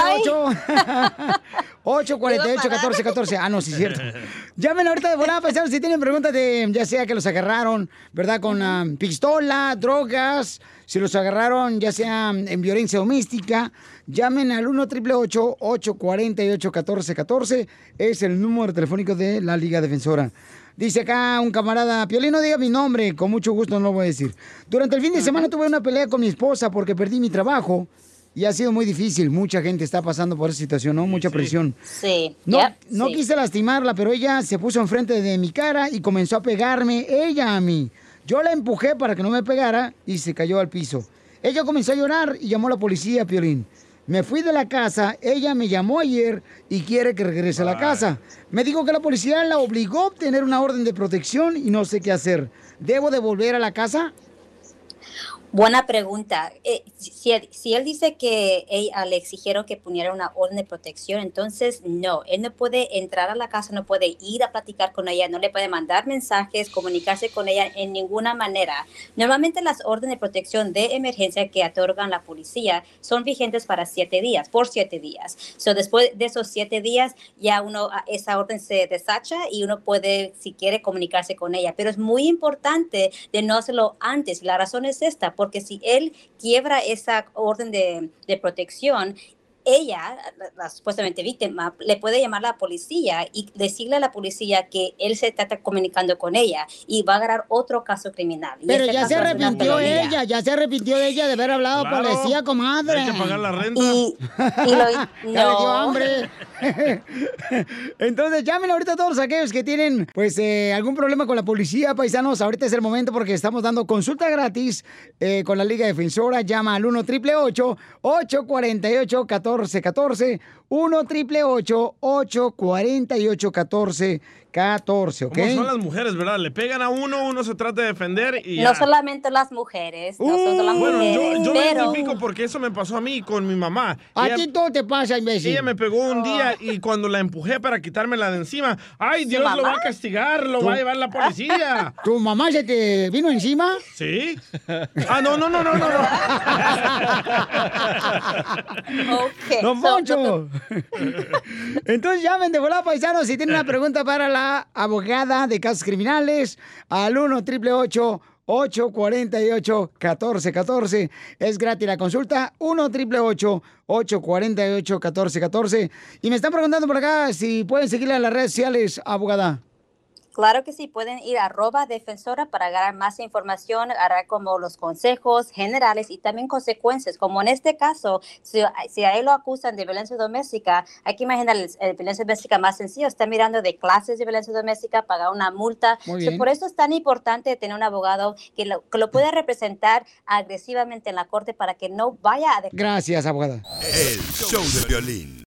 848 1414. Ah, no, sí es cierto. Llamen ahorita de volada, paisanos, si tienen preguntas de, ya sea que los agarraron, ¿verdad? Con ah, pistola, drogas, si los agarraron, ya sea en violencia doméstica, llamen al 1 triple 848 1414. Es el número telefónico de la Liga Defensora. Dice acá un camarada, Piolín, no diga mi nombre, con mucho gusto no lo voy a decir. Durante el fin de semana tuve una pelea con mi esposa porque perdí mi trabajo y ha sido muy difícil. Mucha gente está pasando por esa situación, ¿no? Mucha presión. Sí. No, yep, no sí. quise lastimarla, pero ella se puso enfrente de mi cara y comenzó a pegarme ella a mí. Yo la empujé para que no me pegara y se cayó al piso. Ella comenzó a llorar y llamó a la policía, Piolín. Me fui de la casa, ella me llamó ayer y quiere que regrese a la casa. Me dijo que la policía la obligó a obtener una orden de protección y no sé qué hacer. ¿Debo de volver a la casa? Buena pregunta. Eh, si, él, si él dice que le exigieron que pusiera una orden de protección, entonces no, él no puede entrar a la casa, no puede ir a platicar con ella, no le puede mandar mensajes, comunicarse con ella en ninguna manera. Normalmente las órdenes de protección de emergencia que otorgan la policía son vigentes para siete días, por siete días. So, después de esos siete días ya uno, ah, esa orden se desacha y uno puede, si quiere, comunicarse con ella. Pero es muy importante de no hacerlo antes. La razón es esta, porque si él quiebra esa orden de, protección, ella, la, la supuestamente víctima, le puede llamar a la policía y decirle a la policía que él se está comunicando con ella y va a agarrar otro caso criminal. Y Pero ya se arrepintió ella, ya se arrepintió de ella de haber hablado a policía, comadre. Hay que pagar la renta. Y, y lo, Ya le dio hambre. Entonces, llamen ahorita a todos aquellos que tienen, pues, eh, algún problema con la policía, paisanos. Ahorita es el momento porque estamos dando consulta gratis eh, con la Liga Defensora. Llama al 1 888 848 1414 1 888 848 1414 ¿ok? ¿Cómo son las mujeres, verdad? Le pegan a uno, uno se trata de defender y No ya. solamente las mujeres, no solo las Bueno, mujeres, yo, yo me pero... identifico porque eso me pasó a mí con mi mamá. A ti todo te pasa, imbécil. Ella me pegó un día y cuando la empujé para quitármela de encima, ¡ay, ¿Su Dios lo va a castigar! ¡Lo ¿Tu- va a llevar la policía! ¿Tu mamá se te vino encima? ¿Sí? Ah, no, no, no, no, no. no. ¡Don Poncho! Entonces llamen de volada, paisanos, si tienen una pregunta para la abogada de casos criminales al 1 888 848 1414 Es gratis la consulta. 1 888 848 1414 Y me están preguntando por acá si pueden seguirla en las redes sociales, abogada. Claro que sí, pueden ir a arroba defensora para agarrar más información, agarrar como los consejos generales y también consecuencias, como en este caso, si, si a él lo acusan de violencia doméstica, hay que imaginar el, el violencia doméstica más sencillo, está mirando de clases de violencia doméstica, pagar una multa. Muy So, bien. por eso es tan importante tener un abogado que lo, que lo pueda representar agresivamente en la corte para que no vaya a... Gracias, abogada. El show de violín.